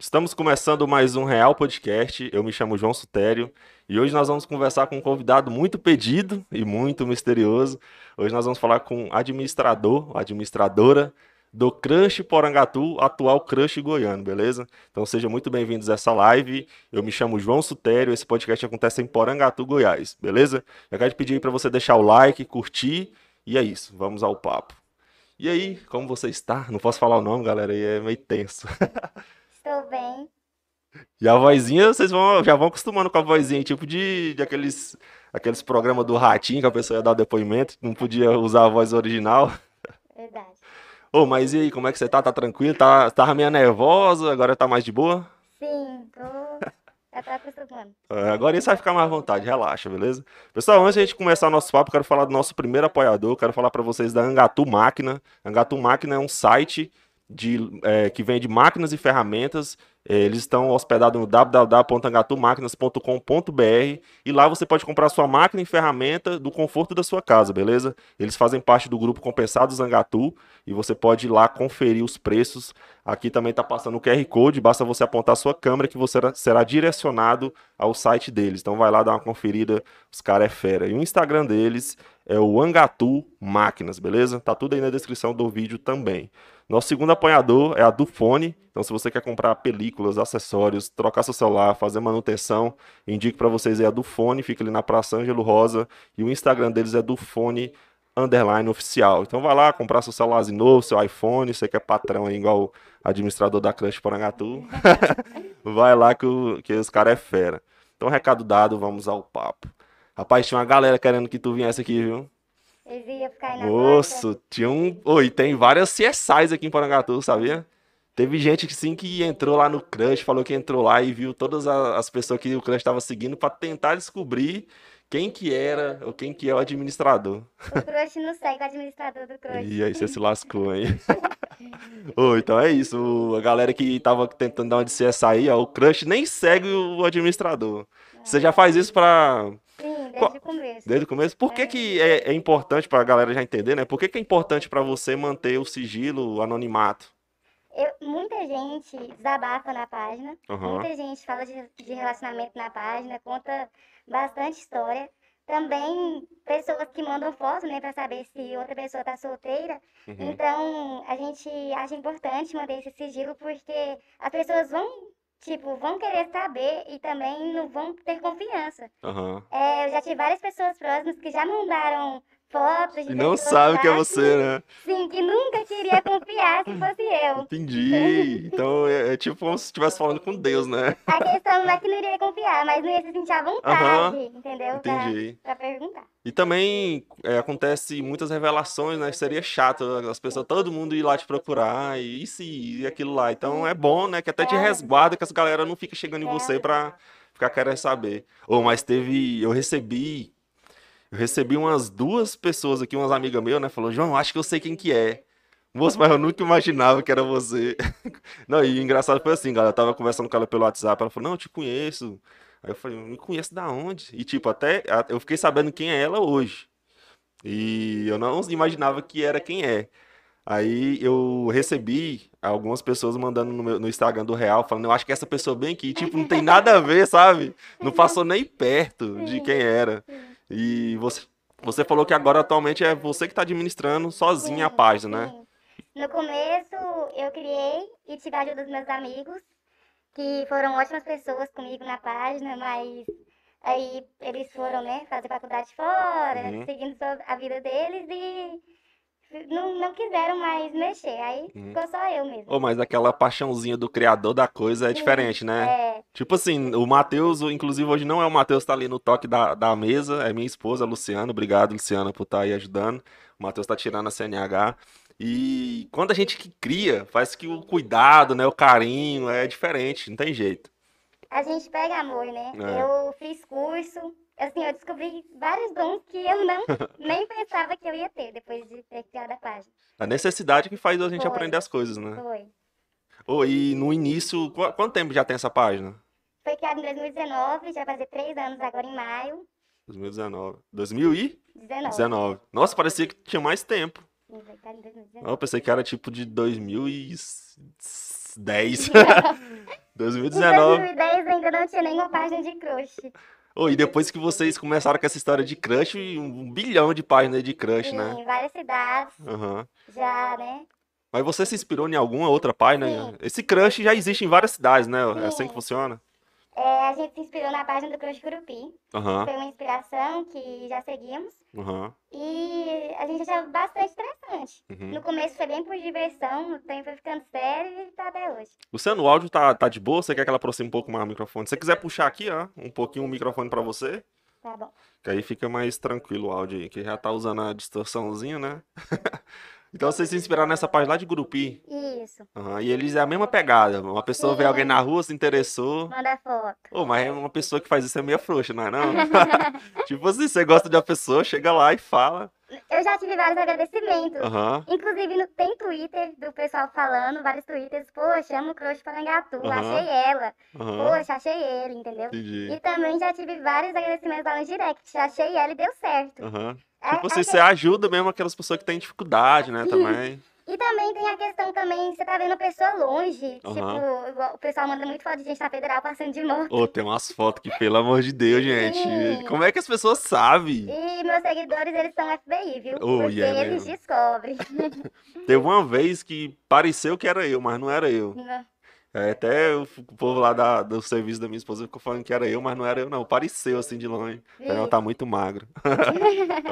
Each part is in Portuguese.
Estamos começando mais um Real Podcast. Eu me chamo João Sutério e hoje nós vamos conversar com um convidado muito pedido e muito misterioso. Hoje nós vamos falar com administrador, administradora do Crush Porangatu, atual Crush Goiano, beleza? Então sejam muito bem-vindos a essa live. Eu me chamo João Sutério, esse podcast acontece em Porangatu, Goiás, beleza? Eu quero te pedir para você deixar o like, curtir e é isso. Vamos ao papo. E aí, como você está? Não posso falar o nome, galera, aí é meio tenso. Estou bem. E a vozinha, vocês vão, já vão acostumando com a vozinha, tipo de, de aqueles, aqueles programas do ratinho que a pessoa ia dar depoimento, não podia usar a voz original. Verdade. Ô, mas e aí, como é que você tá? Tá tranquilo? Tá, tava meio nervosa, agora tá mais de boa? Sim, tô. Já tô acostumando. É, agora isso vai ficar mais à vontade, relaxa, beleza? Pessoal, antes de a gente começar nosso papo, quero falar do nosso primeiro apoiador, quero falar para vocês da Angatu Máquina. Angatu Máquina é um site de, é, que vende máquinas e ferramentas. É, eles estão hospedados no www.angatumáquinas.com.br e lá você pode comprar sua máquina e ferramenta do conforto da sua casa, beleza? Eles fazem parte do grupo Compensados Angatu e você pode ir lá conferir os preços. Aqui também está passando o QR Code, basta você apontar sua câmera que você será direcionado ao site deles. Então vai lá dar uma conferida, os caras é fera. E o Instagram deles é o Angatu Máquinas, beleza? Tá tudo aí na descrição do vídeo também. Nosso segundo apoiador é a Dufone. Então, se você quer comprar películas, acessórios, trocar seu celular, fazer manutenção, indico para vocês aí a Dufone, fica ali na Praça Ângelo Rosa. E o Instagram deles é Dufone underline oficial. Então vai lá comprar seu celularzinho novo, seu iPhone, você que é patrão aí, igual administrador da Crush Porangatu. vai lá que, o, que os caras é fera. Então, recado dado, vamos ao papo. Rapaz, tinha uma galera querendo que tu viesse aqui, viu? Eles iam ficar aí na Moço, tinha um. Oi, tem várias CSIs aqui em Porangatu, sabia? Teve gente que sim que entrou lá no Crush, falou que entrou lá e viu todas as pessoas que o Crush estava seguindo para tentar descobrir quem que era ou quem que é o administrador. O crush não segue o administrador do crush. E aí você se lascou, hein? Ô, então é isso. A galera que tava tentando dar uma de CSI ó, o Crush nem segue o administrador. Você já faz isso pra. Sim, Qual- desde o começo. Desde o começo? Por que, que é, é importante pra galera já entender, né? Por que, que é importante pra você manter o sigilo, o anonimato? Eu- muita gente desabafa na página. Aham. Muita gente fala de, de relacionamento na página, conta bastante história. Também pessoas que mandam foto, né, pra saber se outra pessoa tá solteira. Uhum. Então, a gente acha importante manter esse sigilo porque as pessoas vão, tipo, vão querer saber e também não vão ter confiança. Aham. É, eu já tive várias pessoas próximas que já mandaram fotos E não sabe que é você, né? Sim, que nunca queria confiar se fosse eu. Entendi. Então é, é tipo como se estivesse falando com Deus, né? A questão não é que não iria confiar, mas não ia se sentir à vontade, entendeu? Pra, Entendi. pra perguntar. E também é, acontece muitas revelações, né? Seria chato as pessoas, todo mundo ir lá te procurar e isso e aquilo lá. Então é bom, né? Que até te É. resguarda, que as galera não fica chegando em você pra ficar querendo saber. Ô, mas teve. Eu recebi. Eu recebi umas duas pessoas aqui, umas amigas minhas, né? Falou, João, acho que eu sei quem que é. Moço, mas eu nunca imaginava que era você. Não, e engraçado foi assim, galera. Eu tava conversando com ela pelo WhatsApp. Ela falou, não, eu te conheço. Aí eu falei, me conheço da onde? E tipo, até eu fiquei sabendo quem é ela hoje. E eu não imaginava que era quem é. Aí eu recebi algumas pessoas mandando no, meu- no Instagram do Real, falando, eu acho que essa pessoa bem aqui, tipo, não tem nada a ver, sabe? Não passou nem perto de quem era. E você, você falou que agora atualmente é você que tá administrando sozinha a Sim, página, né? sim. No começo, eu criei e tive a ajuda dos meus amigos, que foram ótimas pessoas comigo na página, mas aí eles foram, né, fazer faculdade fora, Uhum. seguindo a vida deles e não, não quiseram mais mexer. Aí Uhum. ficou só eu mesmo. Ô, mas aquela paixãozinha do criador da coisa é Sim, diferente, né? É, Tipo assim, o Matheus, inclusive hoje não é o Matheus que tá ali no toque da, da mesa, é minha esposa, a Luciana. Obrigado, Luciana, por estar aí ajudando. O Matheus tá tirando a CNH. E quando a gente que cria, faz que o cuidado, né, o carinho é diferente, não tem jeito. a gente pega amor, né? É. Eu fiz curso, assim, eu descobri vários dons que eu não nem pensava que eu ia ter depois de ter criado a página. A necessidade que faz a gente Foi. aprender as coisas, né? Foi. Ô, e no início, qu- quanto tempo já tem essa página? Foi criado em 2019, já vai fazer três anos agora em maio. 2019. 2019. 19. Nossa, parecia que tinha mais tempo. Vai estar em 2019. Eu pensei que era tipo de 2010. Em 2019. 2010 ainda não tinha nenhuma página de crush. Ô, e depois que vocês começaram com essa história de crush, um bilhão de páginas de crush, né? Em várias cidades, Aham. já, né? Mas você se inspirou em alguma outra página? Sim. Esse crush já existe em várias cidades, né? É Sim. assim que funciona? É, a gente se inspirou na página do Crush Curupi. Aham, Foi uma inspiração que já seguimos. aham. E a gente achava bastante interessante. uhum. No começo foi bem por diversão, no tempo foi ficando sério e tá até hoje. Luciano, o áudio tá, tá de boa? Você quer que ela aproxime um pouco mais o microfone? Se você quiser puxar aqui, ó, um pouquinho o microfone pra você, Tá bom. que aí fica mais tranquilo o áudio aí, que já tá usando a distorçãozinha, né? então vocês se inspiraram nessa página lá de Gurupi. Isso. Aham, E eles é a mesma pegada. Uma pessoa vê Sim. alguém na rua, se interessou. Manda foto. Ô, mas é uma pessoa que faz isso é meio frouxa, não é não? tipo assim, você gosta de uma pessoa, chega lá e fala. Eu já tive vários agradecimentos. Aham, Inclusive, no- tem Twitter do pessoal falando, vários Twitters, poxa, amo o crush Parangatu, Aham. achei ela, aham. poxa, achei ele, entendeu? Entendi. E também já tive vários agradecimentos lá no direct, achei ela e deu certo. Aham. É- Tipo assim, é- você ajuda mesmo aquelas pessoas que têm dificuldade, né, também. E também tem a questão também, você tá vendo a pessoa longe, Aham. tipo, o pessoal manda muito foto de gente na federal passando de moto. Ô, tem umas fotos que, pelo amor de Deus, gente. Sim. Como é que as pessoas sabem? E meus seguidores, eles são FBI, viu? Oh, Porque yeah, eles mesmo. descobrem. Teve uma vez que pareceu que era eu, mas não era eu. É, até o povo lá da- do serviço da minha esposa ficou falando que era eu, mas não era eu, não. Pareceu assim de longe. Falei, Não, tá muito magro.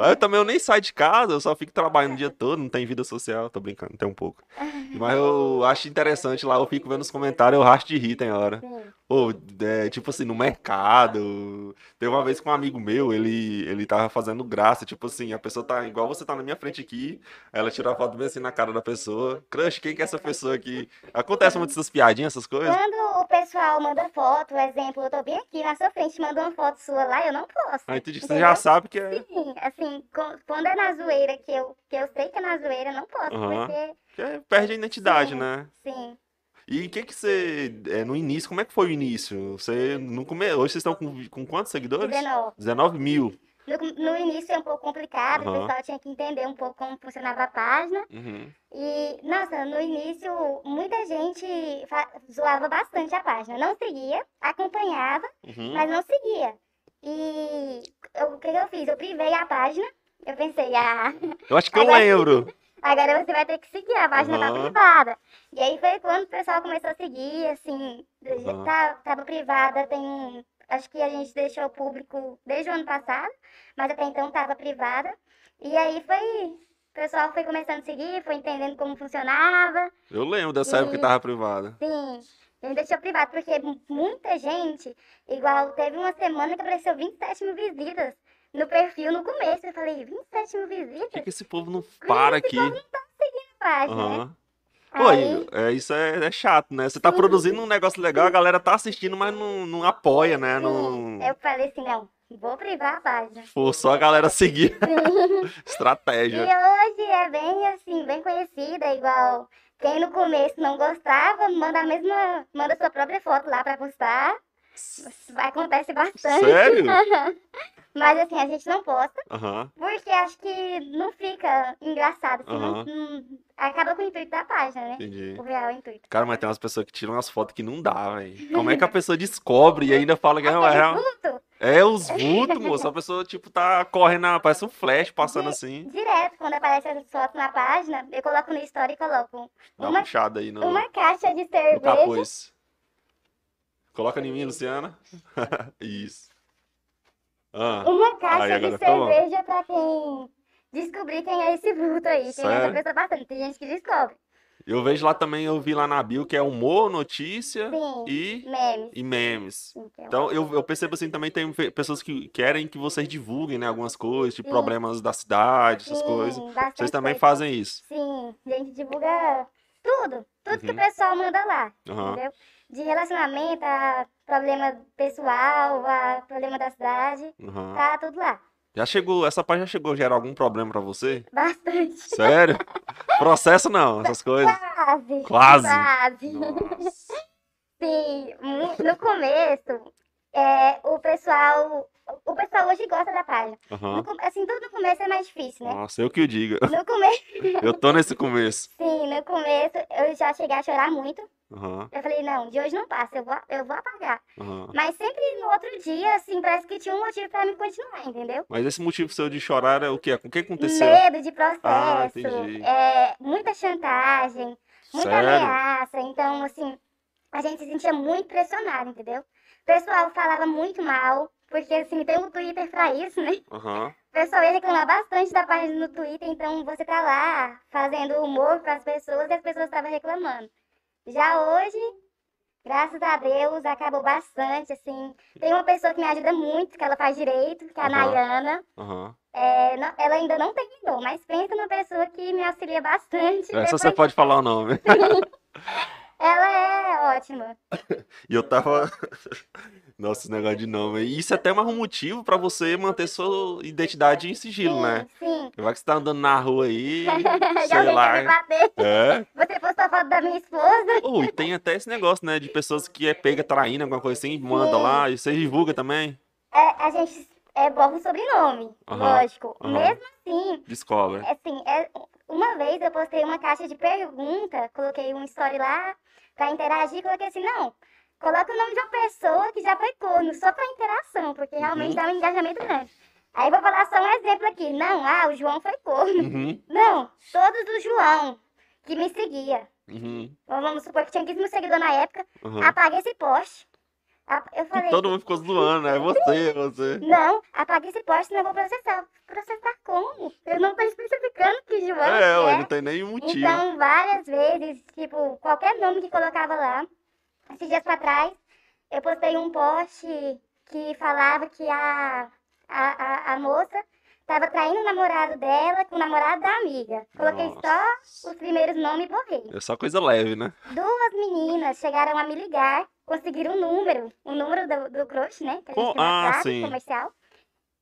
eu também eu nem saio de casa, eu só fico trabalhando o dia todo, não tem vida social. Tô brincando, tem um pouco. Mas eu acho interessante lá, eu fico vendo os comentários, eu racho de rir, tem hora. Ou, é, tipo assim, no mercado. Teve uma vez com um amigo meu, ele, ele tava fazendo graça, tipo assim, a pessoa tá igual você tá na minha frente aqui, ela tira a foto bem assim na cara da pessoa. Crush, quem que é essa pessoa aqui? Acontece muito essas piadinhas, essas coisas? Quando o pessoal manda foto, exemplo, eu tô bem aqui na sua frente, manda uma foto sua lá, eu não posso. Aí tu diz, você Entendeu? já sabe que é. Sim, assim, quando é na zoeira, que eu, que eu sei que é na zoeira, eu não posso, Aham. porque, que é- perde a identidade, Sim. né? sim, E o que que você, é, no início, como é que foi o início? Você, no come... Hoje vocês estão com, com quantos seguidores? 19. 19 mil. No, no início é um pouco complicado, o Aham. pessoal tinha que entender um pouco como funcionava a página. Uhum. E, nossa, no início, muita gente zoava bastante a página. Não seguia, acompanhava, Uhum. mas não seguia. E eu- o que eu fiz? Eu privei a página. Eu pensei, ah, Eu acho que eu lembro. Agora você vai ter que seguir, a página tá Aham. privada. E aí foi quando o pessoal começou a seguir, assim, Aham. tá, tava privada, tem. Acho que a gente deixou público desde o ano passado, mas até então tava privada. E aí foi. O pessoal foi começando a seguir, foi entendendo como funcionava. Eu lembro dessa época que E- tava privada. Sim, a gente deixou privado, porque mu- muita gente, igual teve uma semana que apareceu 27 mil visitas no perfil no começo. Eu falei, 27 mil Por que, visitas? que esse povo não para aqui? Página, né? Aham. Pô, Aí, é, isso é, é chato, né? Você tá produzindo um negócio legal, a galera tá assistindo, mas não, não apoia, né? Não... sim, eu falei assim, não, vou privar a página. Só a galera seguir. E Estratégia. hoje é bem assim, bem conhecida, igual quem no começo não gostava, manda a mesma, manda sua própria foto lá pra postar. Acontece bastante. Sério? Mas assim, a gente não posta, porque acho que não fica engraçado, assim, não- não- acaba com o intuito da página, né? Entendi. O real intuito. Cara, mas tem umas pessoas que tiram umas fotos que não dá, velho. Como é que a pessoa descobre e ainda fala que não, é real? vulto, É os vultos, moço. A pessoa, tipo, tá correndo, parece um flash passando assim. direto, quando aparece essas fotos na página, eu coloco no story e coloco Dá uma uma, puxada aí no, uma caixa de no cerveja. capuz. Coloca em mim, Luciana. Isso. Ah, Uma caixa Aí, de tá cerveja pra quem descobrir quem é esse vulto aí. Tem Sério? essa pessoa bastante, tem gente que descobre. eu vejo lá também, eu vi lá na bio que é humor, notícia Sim, e, memes. e memes. Que é Então, eu, eu percebo assim, também tem pe- pessoas que querem que vocês divulguem, né, algumas coisas, tipo Sim. problemas da cidade, essas Sim, coisas. Vocês também coisa. fazem isso. Sim, a gente divulga tudo. Tudo que Uhum. o pessoal manda lá, Aham. entendeu? De relacionamento a problema pessoal, a problema da cidade, aham. tá tudo lá. Já chegou, essa página já chegou a gerar algum problema pra você? Bastante. Sério? Processo não, essas coisas. Quase. Quase? Quase. Nossa. Sim, no começo, é, o pessoal. O pessoal hoje gosta da página. No Aham. com- assim, tudo no começo é mais difícil, né? Nossa, eu que o diga. No começo, Eu tô nesse começo. sim, no começo eu já cheguei a chorar muito. Aham, Eu falei, não, de hoje não passa, eu vou, eu vou apagar. aham. Mas sempre no outro dia, assim, parece que tinha um motivo pra mim continuar, entendeu? Mas esse motivo seu de chorar é o quê? Com o que aconteceu? Medo de Ah, processo, entendi. é, muita chantagem, muita Sério? ameaça. Então, assim, a gente se sentia muito pressionado, entendeu? O pessoal falava muito mal, porque, assim, tem o Twitter pra isso, né? Aham. O pessoal ia reclamar bastante da página no Twitter, então você tá lá fazendo humor pras pessoas e as pessoas estavam reclamando. Já hoje, graças a Deus, acabou bastante, assim. Tem uma pessoa que me ajuda muito, que ela faz direito, que é a Aham. Nayana. Aham. É, não- ela ainda não terminou, mas pensa numa pessoa que me auxilia bastante. Essa depois- você pode falar o nome. Ela é ótima. E eu tava. Nossa, esse negócio de nome. E isso é até mais um motivo pra você manter sua identidade em sigilo, sim, né? sim. Vai que você tá andando na rua aí, sei lá. bater. É. Você postou a foto da minha esposa? Oh, e tem até esse negócio, né? De pessoas que é pega traindo, alguma coisa assim, manda lá, e você divulga também. É, a gente é, borra o sobrenome, lógico. Mesmo assim, Descobre. assim, é, uma vez eu postei uma caixa de pergunta, coloquei um story lá pra interagir, coloquei assim, não, coloca o nome de uma pessoa que já foi corno, só pra interação, porque realmente Uhum. dá um engajamento grande. Aí vou falar só um exemplo aqui. Não, ah, o João foi corno. Uhum, Não, todos do João que me seguia. uhum, Vamos supor que tinha 15 mil seguidores na época. uhum. Apaga esse post. Eu E falei, todo mundo ficou zoando, né? Você, você. não, apaga esse post, senão eu vou processar. Processar como? Eu não tô especificando que João É, que ué, é. não tem nenhum motivo. Então, várias vezes, tipo, qualquer nome que colocava lá. Esses dias pra trás, eu postei um post que falava que a, a, a, a moça tava traindo o namorado dela com o namorado da amiga. Coloquei só Nossa. os primeiros nomes e borrei. É só coisa leve, né? Duas meninas chegaram a me ligar, conseguiram o número, o número do, do crush, né? Que a gente Co- tem no ah, WhatsApp sim. comercial.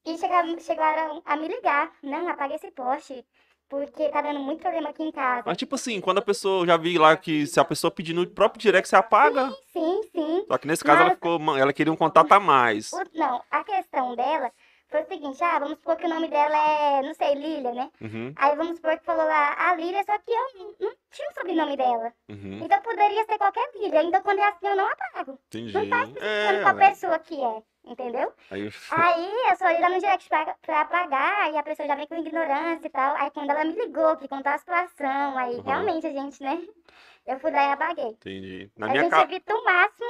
E chegaram, chegaram a me ligar. Não, apaga esse post, porque tá dando muito problema aqui em casa. Mas tipo assim, quando a pessoa, já vi lá que se a pessoa pedir no próprio direct, você apaga. Sim, sim. Só que nesse caso ela Mas- ficou, ela queria um contato a mais. Não, a questão dela foi o seguinte, ah, vamos supor que o nome dela é, não sei, Lília, né? Uhum, Aí vamos supor que falou lá, a Lília, só que eu não, tinha o sobrenome dela. uhum, Então poderia ser qualquer Lília. Então quando é assim, eu não apago. entendi. Não tá especificando É, qual ué. pessoa que é, entendeu? Aí, Aí eu só ia lá no direct pra, pra apagar, e a pessoa já vem com ignorância e tal. Aí quando ela me ligou, que contou a situação, aí Uhum. realmente a gente, né? Eu fui lá e apaguei. entendi. Na a minha gente casa. evita o máximo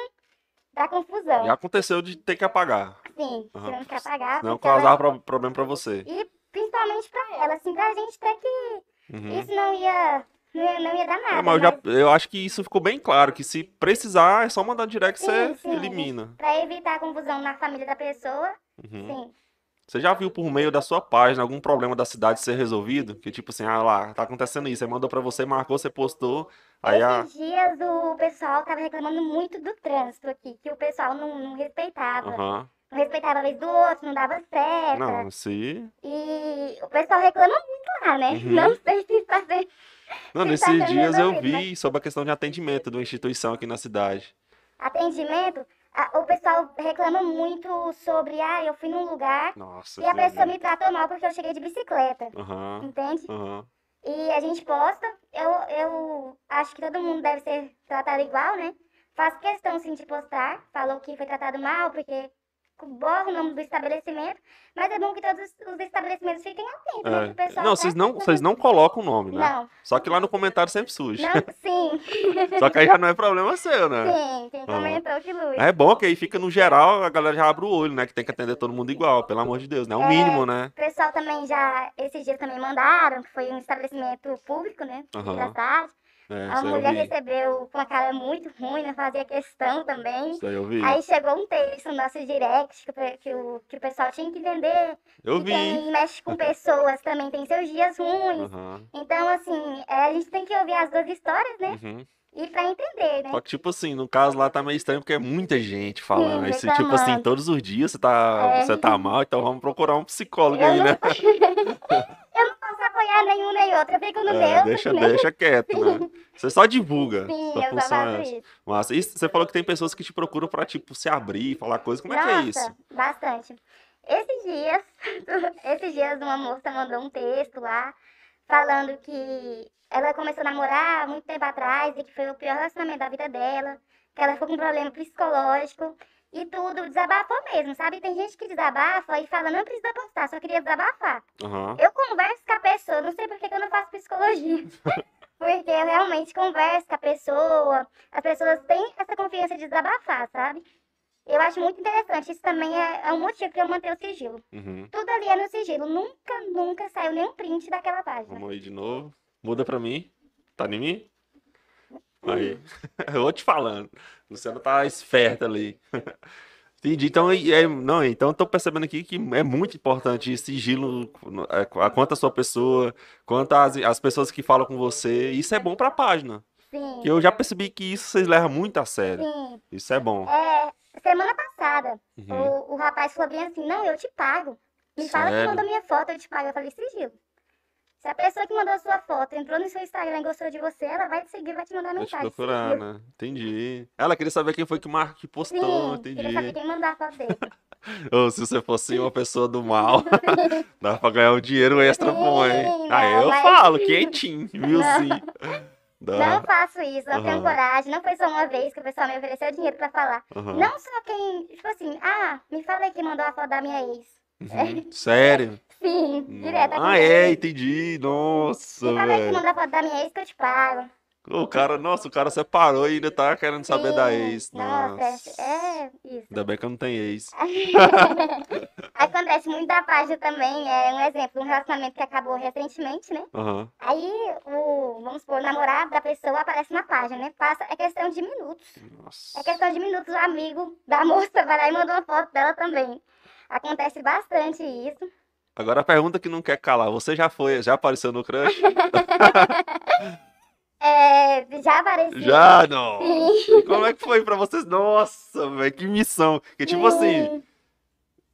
da confusão. Já aconteceu de ter que apagar. Sim, Aham. tivemos que apagar. Não porque ela- problema pra você. E principalmente pra ela, assim, pra gente até que Uhum. isso não ia, não ia, não ia dar nada. É, mas eu, já, mas eu acho que isso ficou bem claro, que se precisar, é só mandar direct e Sim, você sim, a elimina. Pra evitar a confusão na família da pessoa, Uhum. sim. Você já viu por meio da sua página algum problema da cidade ser resolvido? Que tipo assim, ah lá, tá acontecendo isso, aí mandou pra você, marcou, você postou, aí a... Esses dias o pessoal tava reclamando muito do trânsito aqui, que o pessoal não, não respeitava. Aham. Respeitava a vez do outro, não dava seta. Não, se... E o pessoal reclama muito lá, né? Uhum. Não sei se está sendo. Não, Se nesses tá sendo dias eu vi sobre a questão de atendimento de uma instituição aqui na cidade. Atendimento, o pessoal reclama muito sobre, ah, eu fui num lugar Nossa, e a que é pessoa me tratou mal porque eu cheguei de bicicleta, Aham, entende? aham. E a gente posta, eu, eu acho que todo mundo deve ser tratado igual, né? Faço questão sim de postar, falou que foi tratado mal, porque borra o nome do estabelecimento, mas é bom que todos os estabelecimentos fiquem atentos, né? É. pessoal Não, tá- vocês não, vocês não colocam o nome, né? Não, Só que lá no comentário sempre surge. não, sim, Só que aí já não é problema seu, né? sim, quem comentou que luz. É bom que aí fica no geral, a galera já abre o olho, né? Que tem que atender todo mundo igual, pelo amor de Deus, né? O É. mínimo, né? O pessoal também já, esses dias também mandaram, que foi um estabelecimento público, né? Aham. Da cidade. É, A mulher recebeu com uma cara muito ruim, não fazia questão também. Isso aí eu vi. Aí chegou um texto no nosso direct que, o que, o, que o pessoal tinha que vender. Eu que vi. quem mexe com pessoas também tem seus dias ruins. Aham. Então, assim, é, a gente tem que ouvir as duas histórias, né? Uhum. E pra entender, né? Só que, tipo assim, no caso lá tá meio estranho porque é muita gente falando. Sim, Aí, se, tipo assim, todos os dias você tá, É. você tá mal, então vamos procurar um psicólogo Eu aí, não, né? apoiar nenhum nem outro, eu fico no É, meu. deixa, né? deixa quieto, né? Você só divulga. Sim, eu só faço isso. Mas e você falou que tem pessoas que te procuram pra, tipo, se abrir, falar coisas. Como é que é Nossa, isso? bastante. Esses dias, esses dias uma moça mandou um texto lá falando que ela começou a namorar muito tempo atrás e que foi o pior relacionamento da vida dela, que ela ficou com um problema psicológico e tudo, desabafou mesmo, sabe? Tem gente que desabafa e fala, não precisa postar, só queria desabafar. Aham. Eu converso com a pessoa, não sei por que eu não faço psicologia. Porque eu realmente converso com a pessoa, as pessoas têm essa confiança de desabafar, sabe? Eu acho muito interessante, isso também é, é um motivo para eu manter o sigilo. Uhum. Tudo ali é no sigilo, nunca, nunca saiu nenhum print daquela página. Vamos aí de novo. Muda pra mim. Tá em mim? Aí. Eu vou te falando. Luciano tá esperta ali. Entendi. Então, é, não, então eu tô percebendo aqui que é muito importante esse sigilo, é, quanto a sua pessoa, quanto as, as pessoas que falam com você. Isso é bom pra página. Sim, eu já percebi que isso vocês levam muito a sério. sim. Isso é bom. É, semana passada, Uhum. o, o rapaz falou bem assim, não, eu te pago. Me fala que Sério? mandou minha foto, eu te pago. Eu falei, sigilo. Se a pessoa que mandou a sua foto entrou no seu Instagram e gostou de você, ela vai te seguir e vai te mandar Vou te mensagem. procurar, sigilo. né? Entendi. Ela queria saber quem foi que, mar... que postou, Sim, queria entendi. saber quem mandou a foto dele. Ou se você fosse uma pessoa do mal, dá pra ganhar um dinheiro extra bom, hein? Sim, Aí não, eu mas- falo, quentinho, milzinho. Não Dá. faço isso, não tenho Aham. coragem. Não foi só uma vez que o pessoal me ofereceu dinheiro pra falar. Aham. Não só quem, tipo assim, ah, me fala aí quem mandou a foto da minha ex. Uhum. Sério? Sim, direto. Ah, é, entendi. Nossa, fala aí quem velho. mandou a foto da minha ex que eu te pago. O cara, nossa, o cara separou e ainda tá querendo saber da Sim, ex. Nossa, Nossa. é isso. Ainda bem que eu não tenho ex. Acontece muito da página também, é um exemplo, um relacionamento que acabou recentemente, né? Aham. Aí, o, vamos supor, o namorado da pessoa aparece na página, né? Passa, é questão de minutos. Nossa. É questão de minutos, o amigo da moça vai lá e mandou uma foto dela também. Acontece bastante isso. Agora a pergunta que não quer calar. Você já foi, já apareceu no crush? É, já apareceu. Já, não. Como é que foi pra vocês? Nossa, velho, que missão. Que tipo assim,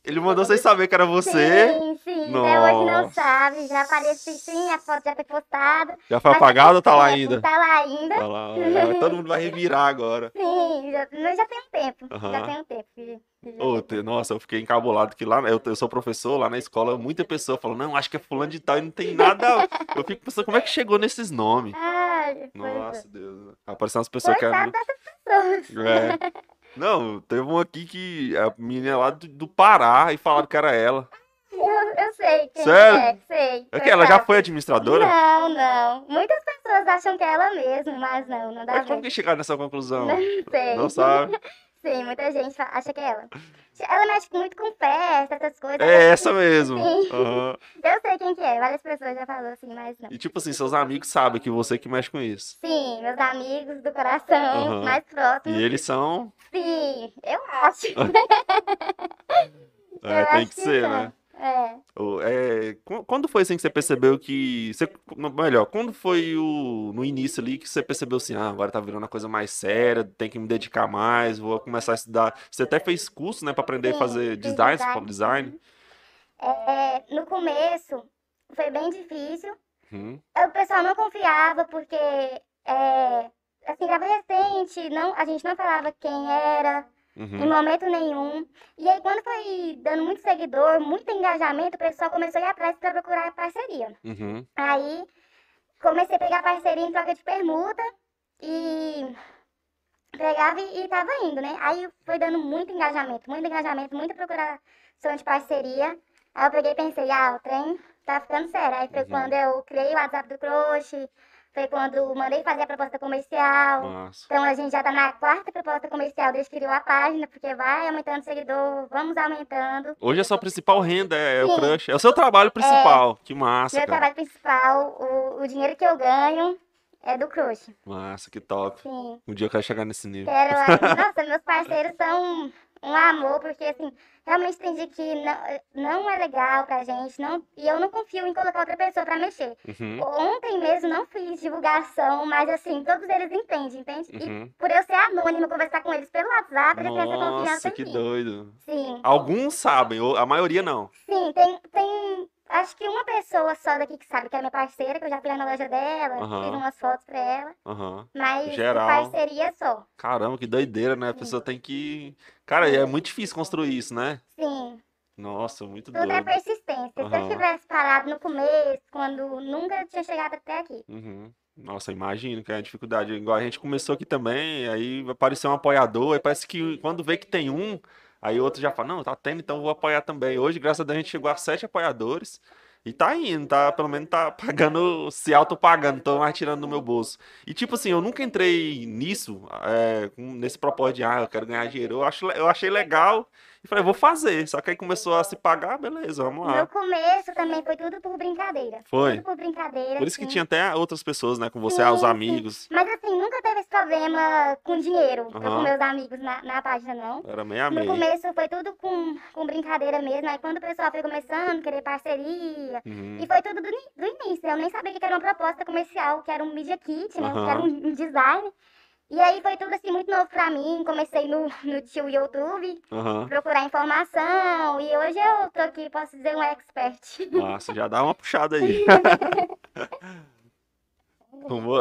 ele mandou vocês saber que era você, Sim, sim. Até hoje não sabe. Já apareci sim, a foto já foi postada. já foi mas apagado ou tá lá é, ainda? Tá lá ainda. Tá lá, ó, todo mundo vai revirar agora. Sim, já, mas já tem um tempo. Já tem um tempo. Ô, tem. te- nossa, eu fiquei encabulado que lá, eu, eu sou professor, lá na escola, muita pessoa fala, não, acho que é fulano de tal e não tem nada. Eu fico pensando, como é que chegou nesses nomes? Ai, foi- Nossa, Deus. Apareceu umas pessoas que dessas pessoas. É. Não, teve um aqui que a menina lá do, do Pará e falaram que era ela. Eu, eu sei quem Sério? é, sei. É que ela já foi administradora? Não, não. Muitas pessoas acham que é ela mesma, mas não, não dá Mas como que chegaram nessa conclusão? Não sei. Não sabe? Sim, muita gente acha que é ela. Ela mexe muito com festa, essas coisas. É essa mesmo. Aham. Eu sei quem que é, várias pessoas já falaram assim, mas não. E tipo assim, seus amigos sabem que você que mexe com isso. Sim, meus amigos do coração, Aham. mais próximos. E eles são. Sim, eu acho. É, Eu tem acho que ser, são. né? É. É, qu- quando foi assim que você percebeu que. Você, no- melhor, quando foi o, no início ali que você percebeu assim, ah, agora tá virando uma coisa mais séria, tem que me dedicar mais, vou começar a estudar. Você até fez curso, né, pra aprender a Sim, fazer fiz design, design. design. É, no começo foi bem difícil. Uhum, O pessoal não confiava porque é, assim, era recente, não, a gente não falava quem era em uhum. momento nenhum. E aí quando foi dando muito seguidor, muito engajamento, o pessoal começou a ir atrás para procurar parceria. Uhum. Aí comecei a pegar parceria em troca de permuta e pegava e, e tava indo, né? Aí foi dando muito engajamento, muito engajamento, muita procuração de parceria. Aí eu peguei e pensei, ah, o trem tá ficando sério. Aí foi Uhum. quando eu criei o WhatsApp do Crush, foi quando mandei fazer a proposta comercial. Massa. Então a gente já tá na quarta proposta comercial que criou a página, porque vai aumentando seguidor, vamos aumentando. Hoje a sua principal renda é, o Sim. crush. É o seu trabalho principal. Que massa, Meu cara. trabalho principal, o, o dinheiro que eu ganho é do Crush. Massa, que top. Sim. Um dia eu quero chegar nesse nível. Quero. Nossa, meus parceiros são um amor, porque assim, realmente entendi que não, não é legal pra gente. Não, e eu não confio em colocar outra pessoa pra mexer. Uhum, Ontem mesmo não fiz divulgação, mas assim, todos eles entendem, entende? E uhum. por eu ser anônimo, conversar com eles pelo WhatsApp, eles têm essa confiança Nossa, em que mim. doido. Sim, Alguns sabem, a maioria não. sim, tem, tem. Acho que uma pessoa só daqui que sabe que é minha parceira, que eu já fui na loja dela, Aham. fiz umas fotos pra ela. Aham. Mas Geral. parceria só. Caramba, que doideira, né? A pessoa tem que. Cara, é muito difícil construir isso, né? Sim. Nossa, muito Tudo é doido. persistência. experiência. Se eu Aham. tivesse parado no começo, quando nunca tinha chegado até aqui. Uhum. Nossa, imagino que é a dificuldade. Igual a gente começou aqui também, aí apareceu um apoiador, aí parece que quando vê que tem um, aí outro já fala, não, tá tendo, então eu vou apoiar também. Hoje, graças a Deus, a gente chegou a sete apoiadores e tá indo, tá, pelo menos tá pagando, se autopagando, tô mais tirando do meu bolso. E tipo assim, eu nunca entrei nisso, é, nesse propósito de, ah, eu quero ganhar dinheiro. Eu, acho, eu achei legal e falei, vou fazer. Só que aí começou a se pagar, beleza, vamos No lá. começo também foi tudo por brincadeira. Foi. Tudo por brincadeira. Por isso que assim. tinha até outras pessoas, né, com você, ah, os Sim, sim. amigos. Mas assim, nunca teve esse problema com dinheiro, eu Aham. com meus amigos na, na página, não. Era meio a No começo foi tudo com, com brincadeira mesmo. Aí quando o pessoal foi começando, querer parceria. Uhum. E foi tudo do, do início. Eu nem sabia que era uma proposta comercial, que era um media kit, né? Aham. Que era um, um design. E aí foi tudo assim muito novo pra mim. Comecei no, no tio YouTube, Aham. procurar informação. E hoje eu tô aqui, posso dizer, um expert. Nossa, já dá uma puxada aí.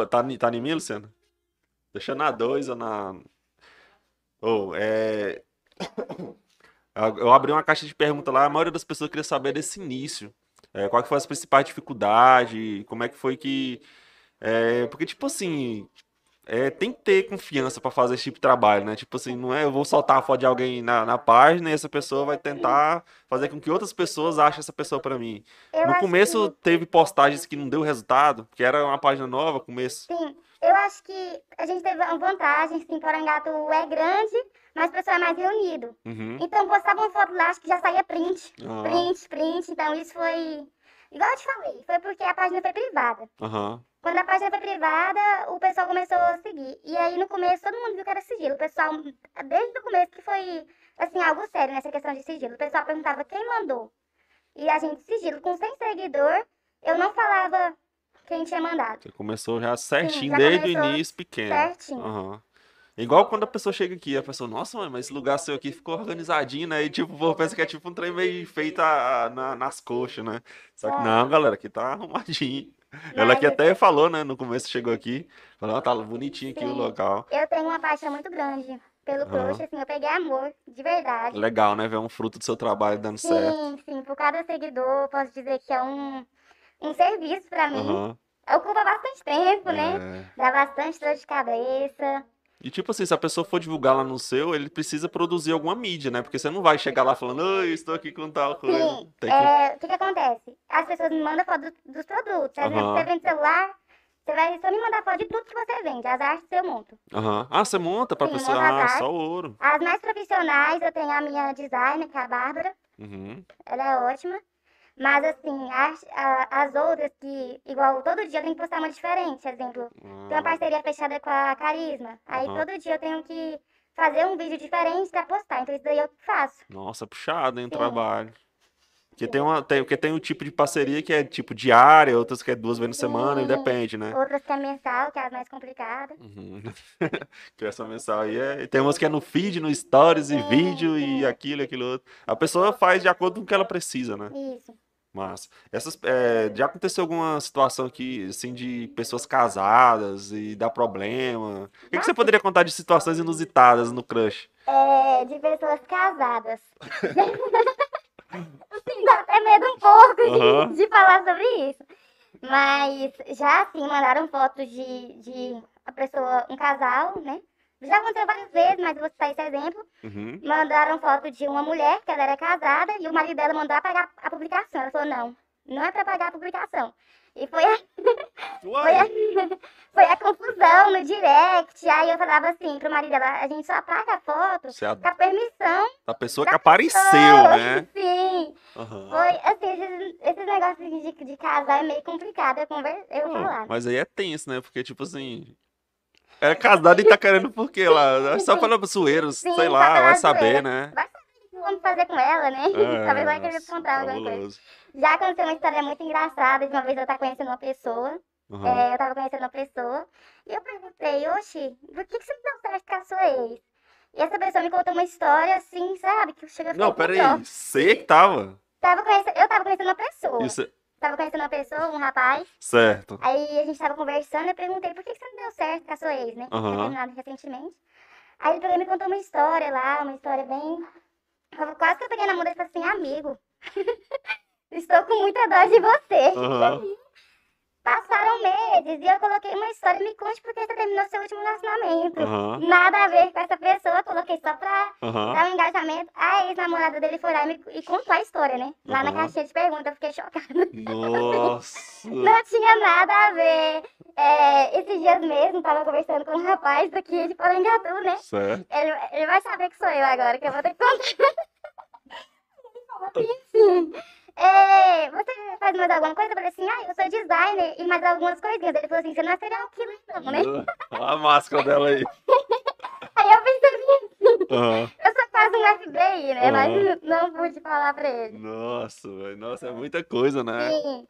Tá, tá em mim, Luciano? Deixa na 2 ou na. Ou, é. Eu eu abri uma caixa de perguntas lá, a maioria das pessoas queria saber desse início. É, qual que foi as principais dificuldades, como é que foi que. é, porque, tipo assim, é, tem que ter confiança pra fazer esse tipo de trabalho, né? Tipo assim, não é eu vou soltar a foto de alguém na, na página e essa pessoa vai tentar fazer com que outras pessoas achem essa pessoa pra mim. Eu No começo que- teve postagens que não deu resultado, que era uma página nova, começo. Sim, eu acho que a gente teve uma vantagem, sim, Porangatu é grande, mas o pessoal é mais reunido. Uhum. Então postava uma foto lá, acho que já saía print. Ah, Print, print. Então isso foi. Igual eu te falei, foi porque a página foi privada. Aham. Quando a página foi privada, o pessoal começou a seguir. E aí no começo todo mundo viu que era sigilo. O pessoal, desde o começo que foi assim, algo sério nessa questão de sigilo. O pessoal perguntava quem mandou. E a gente, sigilo, com 100 seguidor, eu não falava quem tinha mandado. Você começou já certinho, já desde o início, pequeno. Certinho. Aham. Igual quando a pessoa chega aqui, a pessoa, nossa, mãe, mas esse lugar seu aqui ficou organizadinho, né? E tipo, o povo pensa que é tipo um trem meio feito a- a- na- nas coxas, né? Só que É. não, galera, aqui tá arrumadinho. Ela que até falou, né, no começo chegou aqui, falou, ó, tá bonitinho aqui o Sim. local. eu tenho uma paixão muito grande pelo crush, assim, eu peguei amor, de verdade. Legal, né? Ver um fruto do seu trabalho dando certo. Sim, sim, por cada seguidor, posso dizer que é um, um serviço pra mim. Aham. Ocupa bastante tempo, né? É. Dá bastante dor de cabeça. E tipo assim, se a pessoa for divulgar lá no seu, ele precisa produzir alguma mídia, né? Porque você não vai chegar lá falando, oi, estou aqui com tal coisa. Sim, Tem é, o que que acontece? As pessoas me mandam foto do- dos produtos. Exemplo, Aham. você vende celular, você vai só me mandar foto de tudo que você vende, as artes eu monto. Aham. Ah, você monta pra Sim, pessoa. Ah, artes. só ouro. As mais profissionais, eu tenho a minha designer, que é a Bárbara, Uhum. ela é ótima. Mas assim, as, a- as outras que, igual, todo dia eu tenho que postar uma diferente. Exemplo, tem uma Ah, parceria fechada com a Carisma. Aí Aham. todo dia eu tenho que fazer um vídeo diferente pra postar. Então isso daí eu faço. nossa, puxado, hein, o Sim. trabalho. Porque tem uma, tem, porque tem um tipo de parceria que é tipo diária, outras que é duas vezes na semana, Sim. depende, né? Outras que é mensal, que é as mais complicadas. Uhum. que essa mensal aí é. Tem umas que é no feed, no stories e Sim, vídeo e sim. aquilo e aquilo outro. A pessoa faz de acordo com o que ela precisa, né? Isso. Mas essas, é, já aconteceu alguma situação aqui, assim, de pessoas casadas e dar problema? O que, que você poderia contar de situações inusitadas no crush? É, de pessoas casadas. assim, dá até medo um pouco de, Aham. de falar sobre isso. Mas já assim, mandaram fotos de, de a pessoa, um casal, né? Já aconteceu várias vezes, mas eu vou citar esse exemplo. Uhum. Mandaram foto de uma mulher, que ela era casada, e o marido dela mandou apagar a publicação. Ela falou, não, não é pra apagar a publicação. E foi a, foi a, foi a confusão no direct. Aí eu falava assim pro marido dela, a gente só apaga a foto a, com a permissão a pessoa que apareceu, pessoa. né? Sim, Aham. foi assim, esses, esses negócios de, de casal é meio complicado eu, conver, eu Pô, falar. mas aí é tenso, né? Porque, tipo assim. É casado e tá querendo por quê lá? É só para zoeiros, Sim, sei só lá, vai saber, né? Vai saber o que vamos fazer com ela, né? É, Talvez vai querer contar alguma coisa. Já aconteceu uma história muito engraçada de uma vez eu estar conhecendo uma pessoa. Aham. É, eu tava conhecendo uma pessoa e eu perguntei, oxi, por que, que você não deu certo com a sua ex? E essa pessoa me contou uma história assim, sabe? Que chega a Não, com pera dó. aí. Você que tava? Tava conhecendo, eu tava conhecendo uma pessoa. Isso... Tava conhecendo uma pessoa, um rapaz. Certo. Aí a gente tava conversando e eu perguntei por que, que você não deu certo com a sua ex, né? Tinha terminado recentemente. Aí ele me contou uma história lá, uma história bem. eu- Quase que eu peguei na mão dele e falei assim, amigo. estou com muita dó de você. Aham. Passaram meses e eu coloquei uma história, me conte por que você terminou seu último relacionamento. Aham. Nada a ver com essa pessoa, coloquei só pra Aham. dar um engajamento. A ex-namorada dele foi lá e, me, e contou a história, né? Lá na Aham. caixinha de perguntas, eu fiquei chocada. Nossa. Não tinha nada a ver. É, esses dias mesmo, tava conversando com um rapaz daqui de Porangatu, né? Certo. Ele, ele vai saber que sou eu agora, que eu vou ter que contar. Ele falou assim, é, você faz mais alguma coisa? Eu falei assim, ah, eu sou designer e mais algumas coisinhas. Ele falou assim, você não é serial killer não, né? Olha a máscara dela aí. Aí eu pensei assim, Aham. eu sou quase um FBI, né? Aham. Mas não pude falar pra ele. Nossa, velho. Nossa, é muita coisa, né? Sim,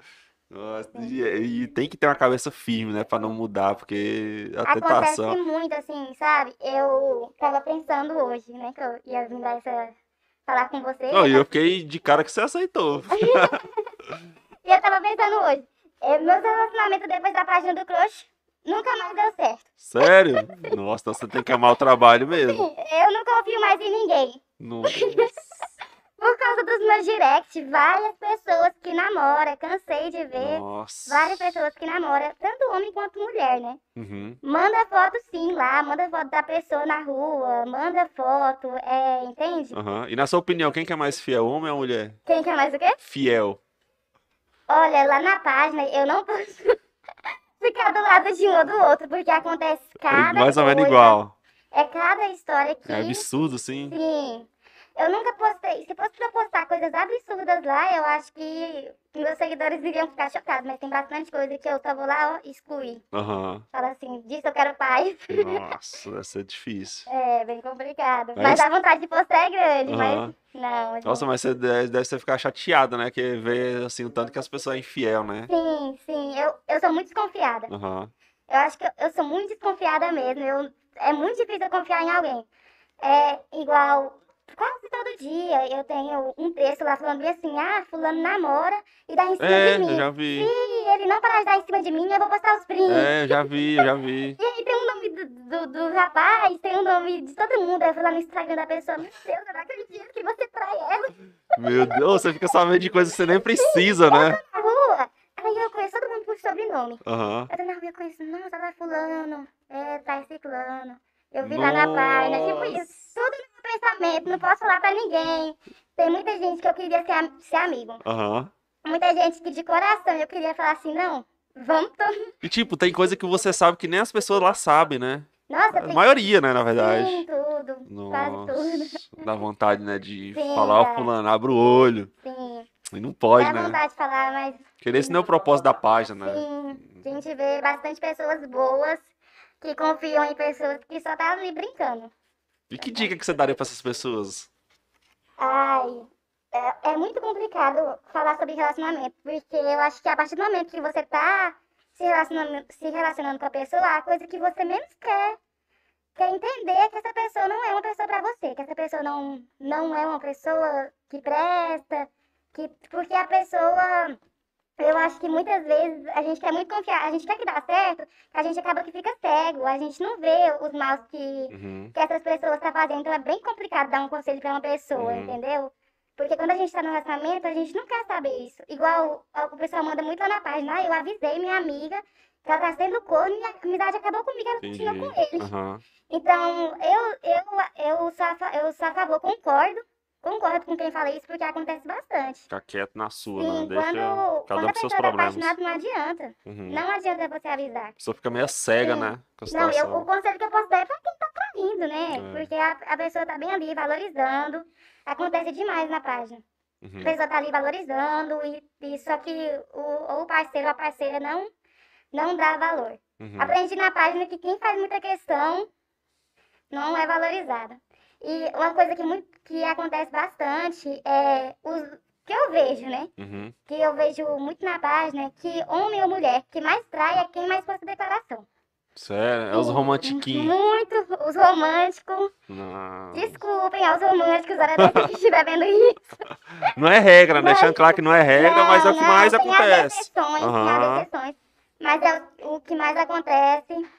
Nossa, e, e tem que ter uma cabeça firme, né? Pra não mudar, porque a acontece tentação. muito assim, sabe? Eu tava pensando hoje, né, que eu ia vir dar essa... falar com você. Não, e eu fiquei de cara que você aceitou. E eu tava pensando hoje, eh, meus relacionamentos depois da página do crush nunca mais deu certo. Sério? Nossa, então você tem que amar o trabalho mesmo. Sim, eu não confio mais em ninguém. Nossa. Por causa dos meus directs, várias pessoas que namoram, cansei de ver. Nossa. Várias pessoas que namoram, tanto homem quanto mulher, né? Uhum. Manda foto sim lá, manda foto da pessoa na rua, manda foto, é, entende? Aham. E na sua opinião, quem que é mais fiel, homem ou mulher? Quem quer mais o quê? Fiel. Olha, lá na página eu não posso ficar do lado de um ou do outro, porque acontece cada Mais ou menos igual. É cada história que. É absurdo, sim. Sim. Eu nunca postei. Se fosse pra postar coisas absurdas lá, eu acho que meus seguidores iriam ficar chocados. Mas tem bastante coisa que eu só vou lá ó, excluir. Aham. Fala assim, disso eu quero paz. Nossa, deve ser difícil. É, bem complicado. É mas isso- a vontade de postar é grande, Aham. mas não. Nossa, mas você deve, deve ser ficar chateada, né? Que vê assim o tanto que as pessoas é infiel, né? Sim, sim. Eu, eu sou muito desconfiada. Aham. Eu acho que eu, eu sou muito desconfiada mesmo. Eu, é muito difícil eu confiar em alguém. É igual, quase todo dia eu tenho um texto lá falando assim, ah, fulano namora e dá em cima É, de mim. eu já vi. Se ele não parar de dar em cima de mim, eu vou postar os prints. É, eu já vi, eu já vi. E aí tem o nome do, do, do rapaz, tem o nome de todo mundo. Aí eu fui lá no Instagram da pessoa, meu Deus, eu não acredito que você trai ela Meu Deus, você fica sabendo de coisas que você nem precisa, né? na rua. Aí eu conheço todo mundo por sobrenome. Aham. Eu tô na rua, eu conheço, nossa, tá fulano, é, tá ciclano. Eu vi lá na página, tipo isso. Tudo no meu pensamento, não posso falar pra ninguém. Tem muita gente que eu queria ser, ser amigo. Aham. Muita gente que de coração eu queria falar assim, não, vamos todo. E tipo, tem coisa que você sabe que nem as pessoas lá sabem, né? Nossa, A tem maioria, né, na verdade. sim, tudo, quase tudo. Nossa, dá vontade, né, de Sim, falar, ó, dá. fulano, abre o olho. Sim, E não pode, dá né? vontade de falar, mas Porque esse não é o propósito da página, né? sim, a gente vê bastante pessoas boas que confiam em pessoas que só tá ali brincando. E que dica que você daria pra essas pessoas? Ai, é, é muito complicado falar sobre relacionamento, porque eu acho que a partir do momento que você tá se relacionando, se relacionando com a pessoa, a coisa que você menos quer, quer entender é que essa pessoa não é uma pessoa pra você, que essa pessoa não, não é uma pessoa que presta, que, porque a pessoa, eu acho que muitas vezes a gente quer muito confiar, a gente quer que dá certo, a gente acaba que fica cego, a gente não vê os maus que, Uhum. que essas pessoas estão fazendo. Então é bem complicado dar um conselho pra uma pessoa, Uhum. entendeu? Porque quando a gente tá no relacionamento, a gente não quer saber isso. Igual o pessoal manda muito lá na página. Ah, eu avisei minha amiga que ela tá sendo corno e a amizade acabou comigo, ela Entendi. continua com ele. Aham. Então, eu, eu, eu, fa- eu sou a favor, concordo. Concordo com quem fala isso, porque acontece bastante. Ficar quieto na sua, Sim, né? Deixa quando, cada um a com seus tá problemas. não adianta. Uhum. Não adianta você avisar. A pessoa fica meio cega, Sim. né? A Não, eu, o conselho que eu posso dar é pra quem tá traindo, né? É. Porque a, a pessoa tá bem ali, valorizando. Acontece demais na página. A Uhum. pessoa tá ali valorizando, e, e só que o, o parceiro ou a parceira não, não dá valor. Uhum. Aprendi na página que quem faz muita questão não é valorizada. E uma coisa que, muito, que acontece bastante é os que eu vejo, né? Uhum. Que eu vejo muito na página que homem ou mulher que mais trai é quem mais posta declaração. Sério, é os romantiquinhos. Muito os românticos. Não. Desculpem aos românticos, hora dessa que estiver vendo isso. Não é regra, né? Deixando claro que não é regra, mas é o que Não, mais não, tem acontece. exceções, tem Aham. as exceções. Mas é o que mais acontece.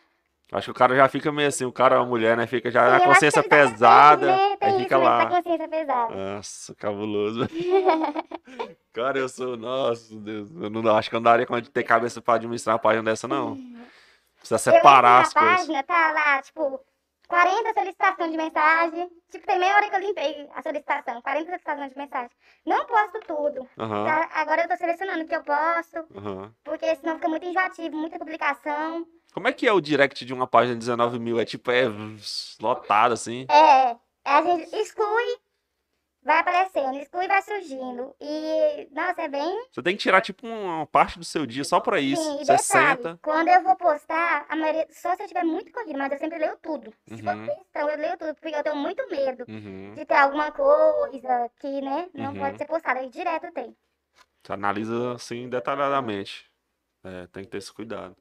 Acho que o cara já fica meio assim, o cara ou a mulher, né? Fica já na consciência tá- pesada, aí isso, fica né, lá. Tá consciência pesada. Nossa, cabuloso. Cara, eu sou. Nossa, Deus. Eu não acho que eu não daria conta de ter cabeça pra administrar uma página dessa, não. Precisa separar as coisas. página, tá lá, tipo, 40 solicitações de mensagem. Tipo, tem meia hora que eu limpei a solicitação, 40 solicitações de mensagem. Não posto tudo. Aham, tá? Agora eu tô selecionando o que eu posto, aham. porque senão fica muito enjoativo, muita publicação. Como é que é o direct de uma página de 19 mil? É tipo, é lotado assim. É, a gente exclui, vai aparecendo, exclui e vai surgindo. E, nossa, é bem. Você tem que tirar, tipo, uma parte do seu dia só pra isso. Sim, e Você detalhe, senta. quando eu vou postar, a maioria, só se eu tiver muito corrido, mas eu sempre leio tudo. Se for Uhum. questão, eu leio tudo, porque eu tenho muito medo Uhum. de ter alguma coisa que, né, não Uhum. pode ser postada. Aí direto tem. Você analisa assim detalhadamente. É, tem que ter esse cuidado.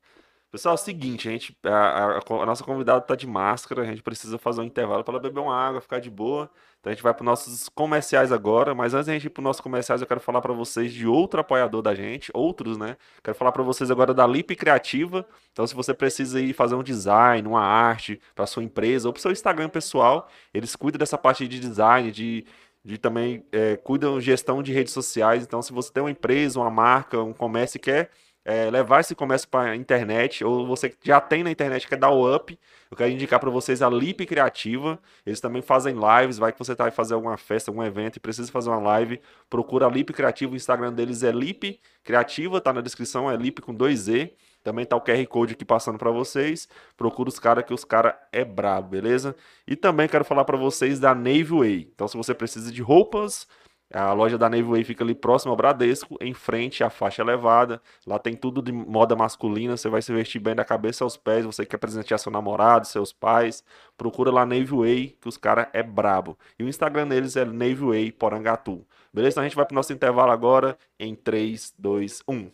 Pessoal, é o seguinte, a, gente, a, a- a nossa convidada tá de máscara, a gente precisa fazer um intervalo para ela beber uma água, ficar de boa. Então a gente vai para nossos comerciais agora, mas antes da gente ir para nossos comerciais, eu quero falar para vocês de outro apoiador da gente, outros, né? Quero falar para vocês agora da Lip Criativa. Então, se você precisa ir fazer um design, uma arte para sua empresa ou para seu Instagram pessoal, eles cuidam dessa parte de design, de de também é, cuidam gestão de redes sociais. Então, se você tem uma empresa, uma marca, um comércio e quer é, levar esse comércio para a internet, ou você que já tem na internet quer dar o up, eu quero indicar para vocês a Lip Criativa. Eles também fazem lives, vai que você tá vai fazer alguma festa, algum evento e precisa fazer uma live, procura a Lip Criativa, o Instagram deles é Lip Criativa, tá na descrição, é Lip com dois E. Também tá o QR Code aqui passando para vocês. Procura os caras que os caras é brabo, beleza? E também quero falar para vocês da Navy Way. Então, se você precisa de roupas, a loja da Navy Way fica ali próximo ao Bradesco, em frente à faixa elevada. Lá tem tudo de moda masculina. Você vai se vestir bem da cabeça aos pés. Você quer presentear seu namorado, seus pais. Procura lá Navy Way, que os caras é brabo. E o Instagram deles é Navy Way Porangatu. Beleza? Então a gente vai pro nosso intervalo agora em 3, 2, 1.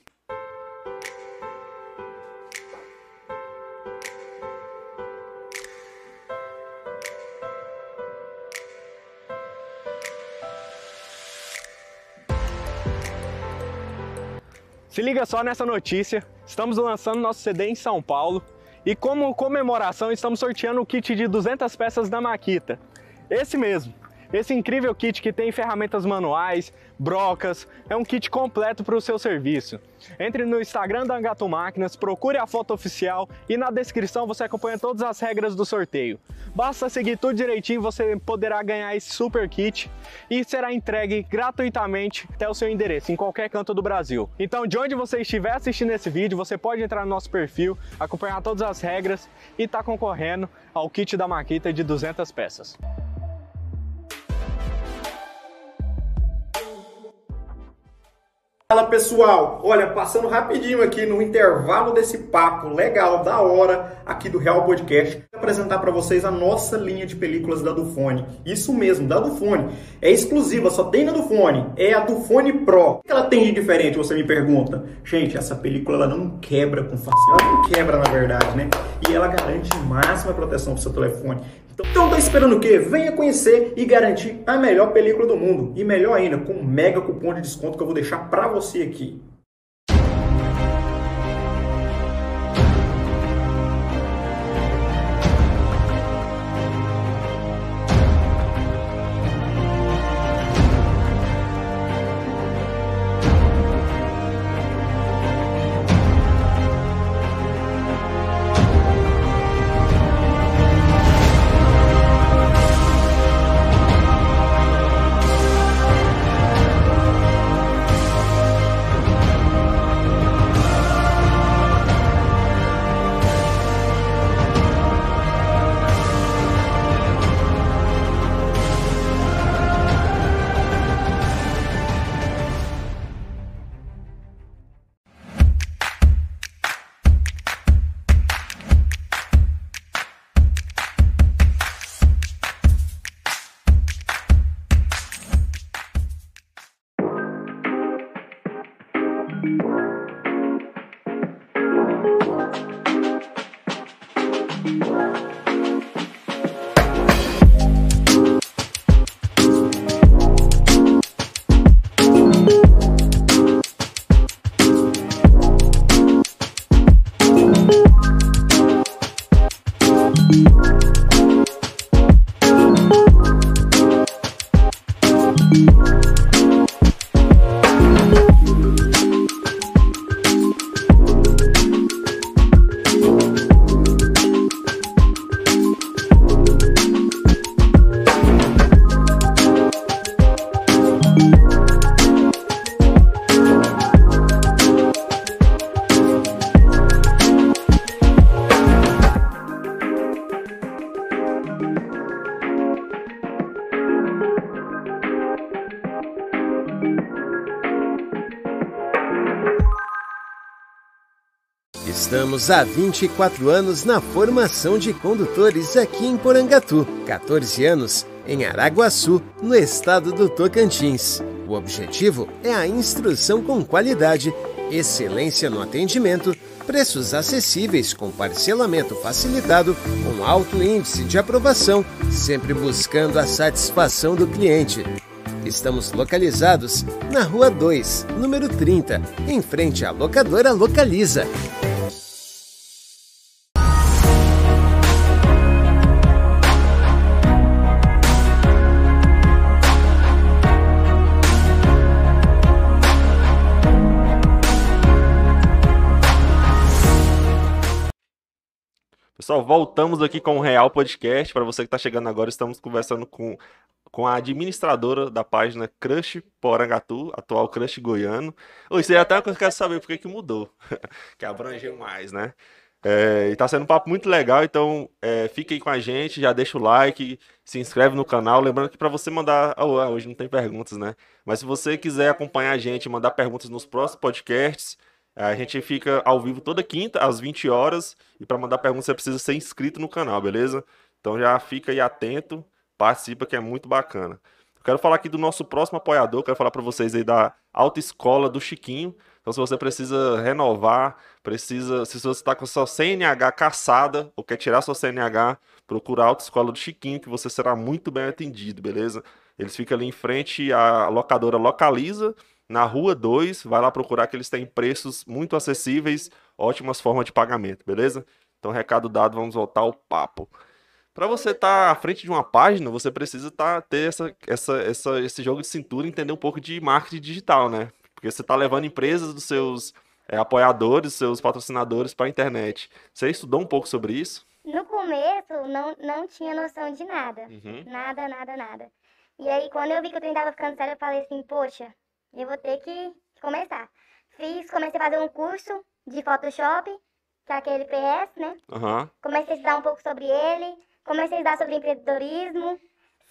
Liga só nessa notícia, estamos lançando nosso CD em São Paulo. E como comemoração estamos sorteando o kit de 200 peças da Maquita. Esse mesmo, esse incrível kit que tem ferramentas manuais, brocas, é um kit completo para o seu serviço. Entre no Instagram da Angato Máquinas, procure a foto oficial e na descrição você acompanha todas as regras do sorteio. Basta seguir tudo direitinho, você poderá ganhar esse super kit e será entregue gratuitamente até o seu endereço, em qualquer canto do Brasil. Então, de onde você estiver assistindo esse vídeo, você pode entrar no nosso perfil, acompanhar todas as regras e estar concorrendo ao kit da Maquita de 200 peças. Fala pessoal, olha, passando rapidinho aqui no intervalo desse papo legal, da hora, aqui do Real Podcast, vou apresentar para vocês a nossa linha de películas da Dufone. Isso mesmo, da Dufone. É exclusiva, só tem na Dufone. É a Dufone Pro. O que ela tem de diferente, você me pergunta? Gente, essa película ela não quebra com facilidade. Ela não quebra, na verdade, né? E ela garante máxima proteção pro seu telefone. Então tá esperando o quê? Venha conhecer e garantir a melhor película do mundo. E melhor ainda, com um mega cupom de desconto que eu vou deixar pra você aqui. Estamos há 24 anos na formação de condutores aqui em Porangatu, 14 anos em Araguaçu, no estado do Tocantins. O objetivo é a instrução com qualidade, excelência no atendimento, preços acessíveis com parcelamento facilitado, com alto índice de aprovação, sempre buscando a satisfação do cliente. Estamos localizados na Rua 2, número 30, em frente à locadora Localiza. Pessoal, voltamos aqui com o Real Podcast. Para você que está chegando agora, estamos conversando com, com a administradora da página Crush Porangatu, atual Crush Goiano. Ou isso aí até eu quero saber por que, que mudou, que abrangeu mais, né? É, e tá sendo um papo muito legal, então é, fique aí com a gente, já deixa o like, se inscreve no canal. Lembrando que para você mandar. Oh, hoje não tem perguntas, né? Mas se você quiser acompanhar a gente, mandar perguntas nos próximos podcasts, a gente fica ao vivo toda quinta, às 20 horas. E para mandar pergunta, você precisa ser inscrito no canal, beleza? Então já fica aí atento, participa, que é muito bacana. Eu quero falar aqui do nosso próximo apoiador, quero falar para vocês aí da Autoescola do Chiquinho. Então, se você precisa renovar, precisa, se você está com sua CNH caçada ou quer tirar sua CNH, procura a Autoescola do Chiquinho, que você será muito bem atendido, beleza? Eles ficam ali em frente à locadora Localiza na Rua 2, vai lá procurar que eles têm preços muito acessíveis, ótimas formas de pagamento, beleza? Então, recado dado, vamos voltar ao papo. Para você estar tá à frente de uma página, você precisa tá, ter essa, essa, essa, esse jogo de cintura e entender um pouco de marketing digital, né? Porque você está levando empresas dos seus é, apoiadores, seus patrocinadores para a internet. Você estudou um pouco sobre isso? No começo, não, não tinha noção de nada. Uhum. Nada, nada, nada. E aí, quando eu vi que o trem tava ficando sério, eu falei assim, poxa, eu vou ter que começar. Fiz, comecei a fazer um curso de Photoshop, que é aquele PS, né? Uhum. Comecei a estudar um pouco sobre ele, comecei a estudar sobre empreendedorismo.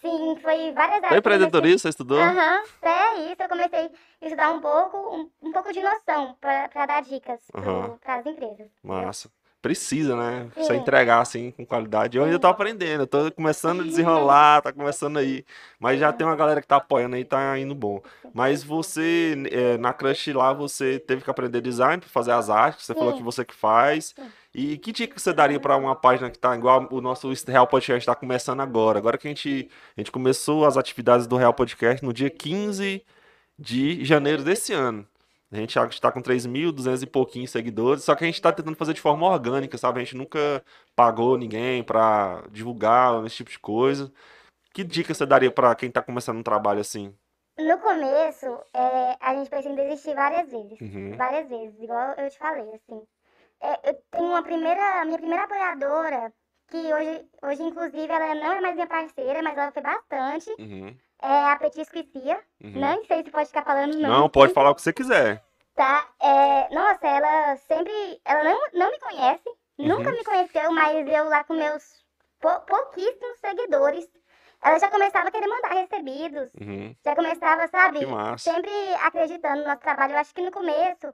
Sim, foi várias áreas. Foi empreendedorismo, você estudou? Aham, uhum, é isso. Eu comecei a estudar um pouco, um, um pouco de noção para dar dicas uhum. para as empresas. Massa precisa, né? Sim. Você entregar assim com qualidade. Eu ainda tô aprendendo, eu tô começando a desenrolar, tá começando aí. Mas já tem uma galera que tá apoiando aí, tá indo bom. Mas você, é, na Crush lá, você teve que aprender design para fazer as artes, você falou que você que faz. E que dica você daria para uma página que tá igual o nosso Real Podcast está começando agora? Agora que a gente, a gente começou as atividades do Real Podcast no dia 15 de janeiro desse ano. A gente está com 3.200 e pouquinhos seguidores, só que a gente está tentando fazer de forma orgânica, sabe? A gente nunca pagou ninguém para divulgar esse tipo de coisa. Que dica você daria para quem está começando um trabalho assim? No começo, é, a gente precisa desistir várias vezes. Uhum. Várias vezes, igual eu te falei, assim. É, eu tenho uma primeira, minha primeira apoiadora, que hoje, hoje, inclusive, ela não é mais minha parceira, mas ela foi bastante. Uhum. É a Petisco e Cia. Uhum. Não sei se pode ficar falando não. Não, pode falar o que você quiser. Tá, é, nossa, ela sempre, ela não, não me conhece, uhum. nunca me conheceu, mas eu lá com meus pou, pouquíssimos seguidores, ela já começava a querer mandar recebidos, uhum. já começava, sabe, sempre acreditando no nosso trabalho. Eu acho que no começo,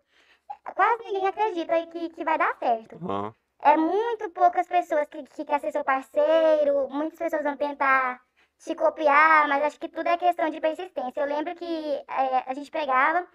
quase ninguém acredita que, que vai dar certo. Uhum. É muito poucas pessoas que, que querem ser seu parceiro, muitas pessoas vão tentar te copiar, mas acho que tudo é questão de persistência. Eu lembro que é, a gente pegava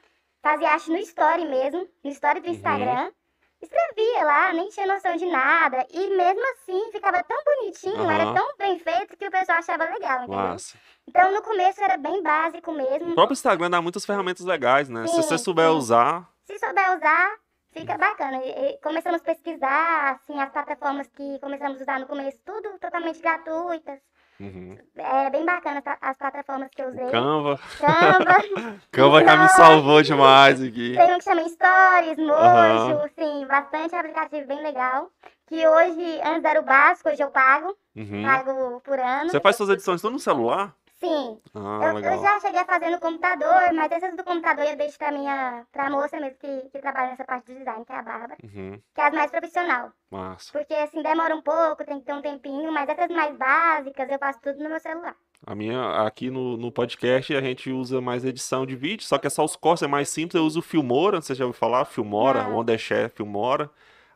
fazia arte no story mesmo, no story do uhum. Instagram. Uhum. Escrevia lá, nem tinha noção de nada. E mesmo assim, ficava tão bonitinho, uhum. era tão bem feito que o pessoal achava legal, entendeu? Nossa. Então, no começo era bem básico mesmo. O próprio Instagram dá muitas ferramentas legais, né? Sim, Se você souber sim. usar... Se souber usar, fica bacana. E começamos a pesquisar, assim, as plataformas que começamos a usar no começo, tudo totalmente gratuitas. Uhum. É bem bacana as plataformas que eu usei. Canva. Canva. Canva já me salvou demais aqui. Tem um que chama Stories, Mojo, uhum. sim, bastante aplicativo bem legal. Que hoje, antes era o básico, hoje eu pago. Uhum. Pago por ano. Você faz suas edições tudo no celular? Sim. Ah, eu, eu, já cheguei a fazer no computador, mas essas do computador eu deixo pra minha pra moça mesmo que, que trabalha nessa parte do design, que é a Bárbara. Uhum. Que é as mais profissional. Massa. Porque assim, demora um pouco, tem que ter um tempinho, mas essas mais básicas eu faço tudo no meu celular. A minha, aqui no, no podcast, a gente usa mais edição de vídeo, só que é só os cortes, é mais simples. Eu uso o Filmora, você já ouviu falar? Filmora, o Wondershare Filmora.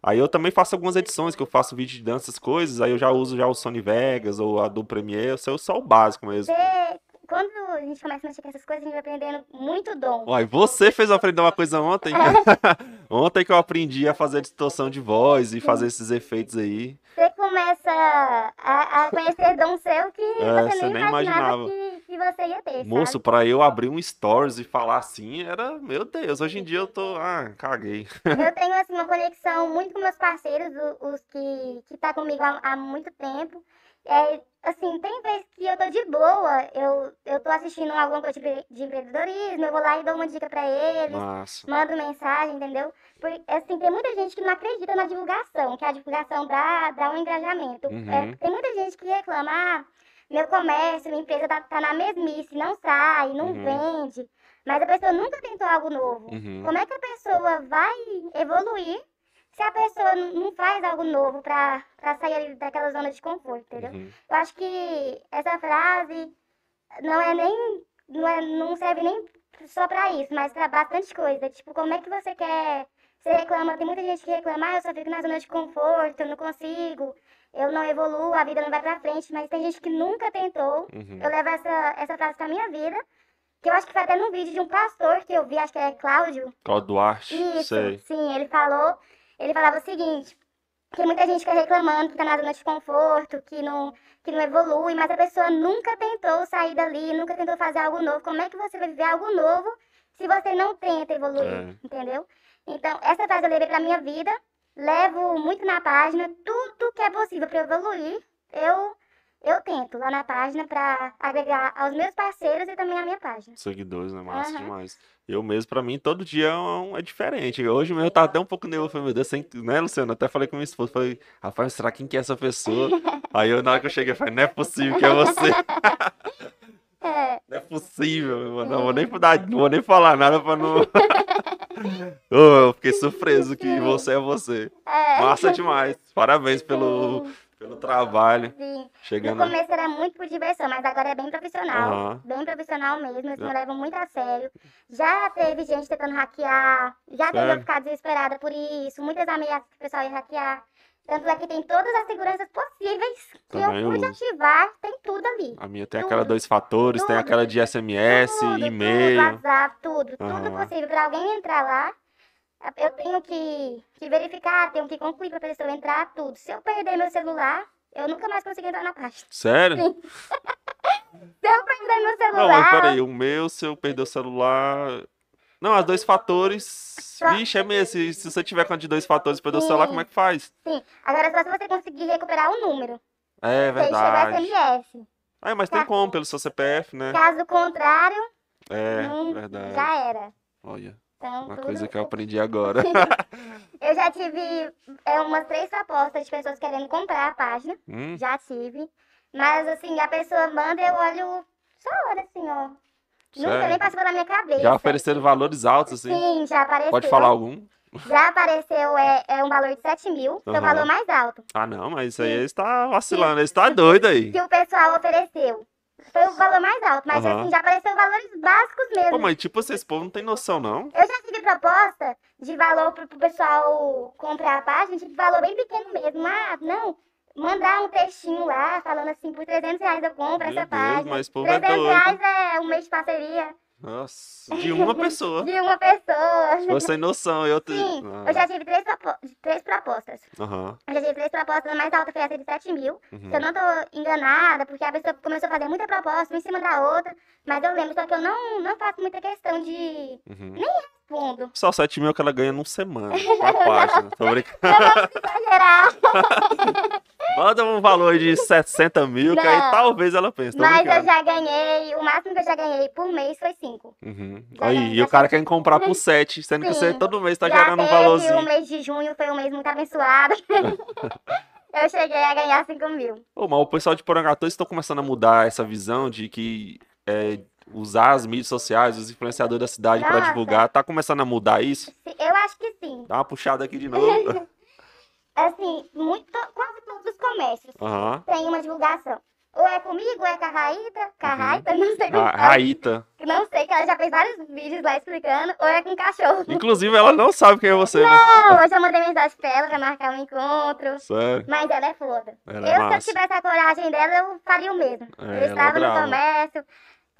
Aí eu também faço algumas edições, que eu faço vídeo de dança, essas coisas, aí eu já uso já o Sony Vegas ou a do Premiere, eu só o básico mesmo. Quando a gente começa a mexer com essas coisas, a gente vai aprendendo muito dom. Uai, você fez eu aprender uma coisa ontem? ontem que eu aprendi a fazer distorção de voz e fazer esses efeitos aí. Você começa a, a conhecer dom seu que É, você nem nem imaginava, imaginava. Que, que você ia ter, Moço, sabe? pra eu abrir um stories e falar assim, era, meu Deus, hoje em dia eu tô, ah, caguei. Eu tenho, assim, uma conexão muito com meus parceiros, os que, que tá comigo há, há muito tempo. É, assim, tem vezes que eu tô de boa, eu, eu tô assistindo alguma coisa de, empre- de empreendedorismo, eu vou lá e dou uma dica pra eles, Massa. mando mensagem, entendeu? Porque, assim, tem muita gente que não acredita na divulgação, que a divulgação dá, dá um engajamento. Uhum. É, tem muita gente que reclama, ah, meu comércio, minha empresa tá, tá na mesmice, não sai, não Uhum. vende. Mas a pessoa nunca tentou algo novo. Uhum. Como é que a pessoa vai evoluir se a pessoa não faz algo novo pra, pra sair daquela zona de conforto, entendeu? Uhum. Eu acho que essa frase não é nem. Não, é, não serve nem só pra isso, mas pra bastante coisa. Tipo, como é que você quer. Você reclama, tem muita gente que reclama, ah, eu só fico na zona de conforto, eu não consigo, eu não evoluo, a vida não vai pra frente, mas tem gente que nunca tentou. Uhum. Eu levo essa, essa frase pra minha vida, que eu acho que foi até num vídeo de um pastor que eu vi, acho que é Cláudio, Cláudio Duarte, isso, sei. sim, ele falou, ele falava o seguinte, que muita gente fica reclamando que tá na zona de conforto, que não, que não evolui, mas a pessoa nunca tentou sair dali, nunca tentou fazer algo novo. Como é que você vai viver algo novo se você não tenta evoluir, É. entendeu? Então, essa frase eu levei pra minha vida, levo muito na página, tudo que é possível eu evoluir, eu, eu tento lá na página pra agregar aos meus parceiros e também à minha página. Seguidores, né? Massa Aham. demais. Eu mesmo, pra mim, todo dia é, um- é diferente. Hoje mesmo eu tava até um pouco nervoso. Falei, meu Deus, sem... né, Luciano? Até falei com minha esposa. Falei, rapaz, será quem que é essa pessoa? Aí eu, na hora que eu cheguei, eu falei, não é possível que é você. Não é possível, meu. Não vou nem, não vou nem falar nada pra não. Eu fiquei surpreso que você é você. Massa demais. Parabéns pelo. Pelo trabalho. Sim. No Chegando. começo era muito por diversão, mas agora é bem profissional. Aham. Bem profissional mesmo, eles me levam muito a sério. Já teve gente tentando hackear, já teve eu ficar desesperada por isso, muitas ameaças que o pessoal ia hackear. Tanto é que tem todas as seguranças possíveis que Também eu pude uso. ativar, tem tudo ali. A minha tem Tudo. aquela dois fatores, tem Tudo. aquela de SMS, tudo, tudo, e-mail. WhatsApp, tudo, tudo Aham. possível. Pra alguém entrar lá, eu tenho que, que verificar, tenho que concluir pra pessoa entrar, tudo. Se eu perder meu celular, eu nunca mais consigo entrar na página. Sério? Se eu perder meu Não, celular. mas peraí, o meu, se eu perder o celular. Não, as dois fatores. Vixe, é mesmo. Se, se você tiver com a de dois fatores perder o celular, Sim. como é que faz? Sim, agora só se você conseguir recuperar o número. É verdade. SMS. É, mas tem Tá. como, pelo seu CPF, né? Caso contrário, É, não, verdade. já era. Olha, Então, uma tudo... coisa que eu aprendi agora. Eu já tive é, umas três propostas de pessoas querendo comprar a página. Hum, Já tive. Mas assim, a pessoa manda, eu olho só olho assim, ó. Nunca sério? nem passou pela minha cabeça. Já ofereceram valores altos, assim? Sim, já apareceu. Pode falar algum? Já apareceu, é, é um valor de 7 mil, que é o valor mais alto. Ah, não, mas isso aí está vacilando, ele está doido aí. Que o pessoal ofereceu. Foi o valor mais alto. Mas Aham. assim, já apareceu valores básicos mesmo. Pô, mas tipo, esse povo não tem noção, não. Eu já tive proposta de valor pro, pro pessoal comprar a página, tipo, valor bem pequeno mesmo. Ah, não, mandar um textinho lá, falando assim, por 300 reais eu compro Meu essa Deus, página. mas é 300 doido. reais é um mês de parceria Nossa, de uma pessoa. de uma pessoa. Ficou sem noção. Eu te... Sim, Ah, eu já tive três, três propostas. Aham. Eu já tive três propostas, a mais alta foi essa de 7 mil. uhum. Se eu não tô enganada, porque a pessoa começou a fazer muita proposta, uma em cima da outra. Mas eu lembro, só que eu não, não faço muita questão de Uhum. fundo. Só 7 mil que ela ganha num semana. Uma página. Tô brincando. Exagerar. Manda um valor de 60 mil, que aí Não. talvez ela pense. Mas eu brincando. já ganhei, o máximo que eu já ganhei por mês foi 5. Uhum. Aí, e o cara quer comprar por 7, sendo que você todo mês tá já gerando um valorzinho. o mês de junho, foi um mês muito abençoado. eu cheguei a ganhar 5 mil. Ô, mas o pessoal de Porangatu estão começando a mudar essa visão de que é, usar as mídias sociais, os influenciadores da cidade para divulgar. Tá começando a mudar isso? Eu acho que sim. Dá uma puxada aqui de novo. Assim, muito, quase todos os comércios Aham. têm uma divulgação. Ou é comigo, ou é com a Raíta. Com a Uhum. Raíta, não sei como A. Raíta. Não sei, que ela já fez vários vídeos lá explicando, ou é com cachorro. Inclusive, ela não sabe quem é você, né? Não, hoje eu mandei mensagem pra ela pra marcar um encontro. Sério. Mas ela é foda. Ela é eu, se eu tivesse a coragem dela, eu faria o mesmo. É, eu é estava no comércio.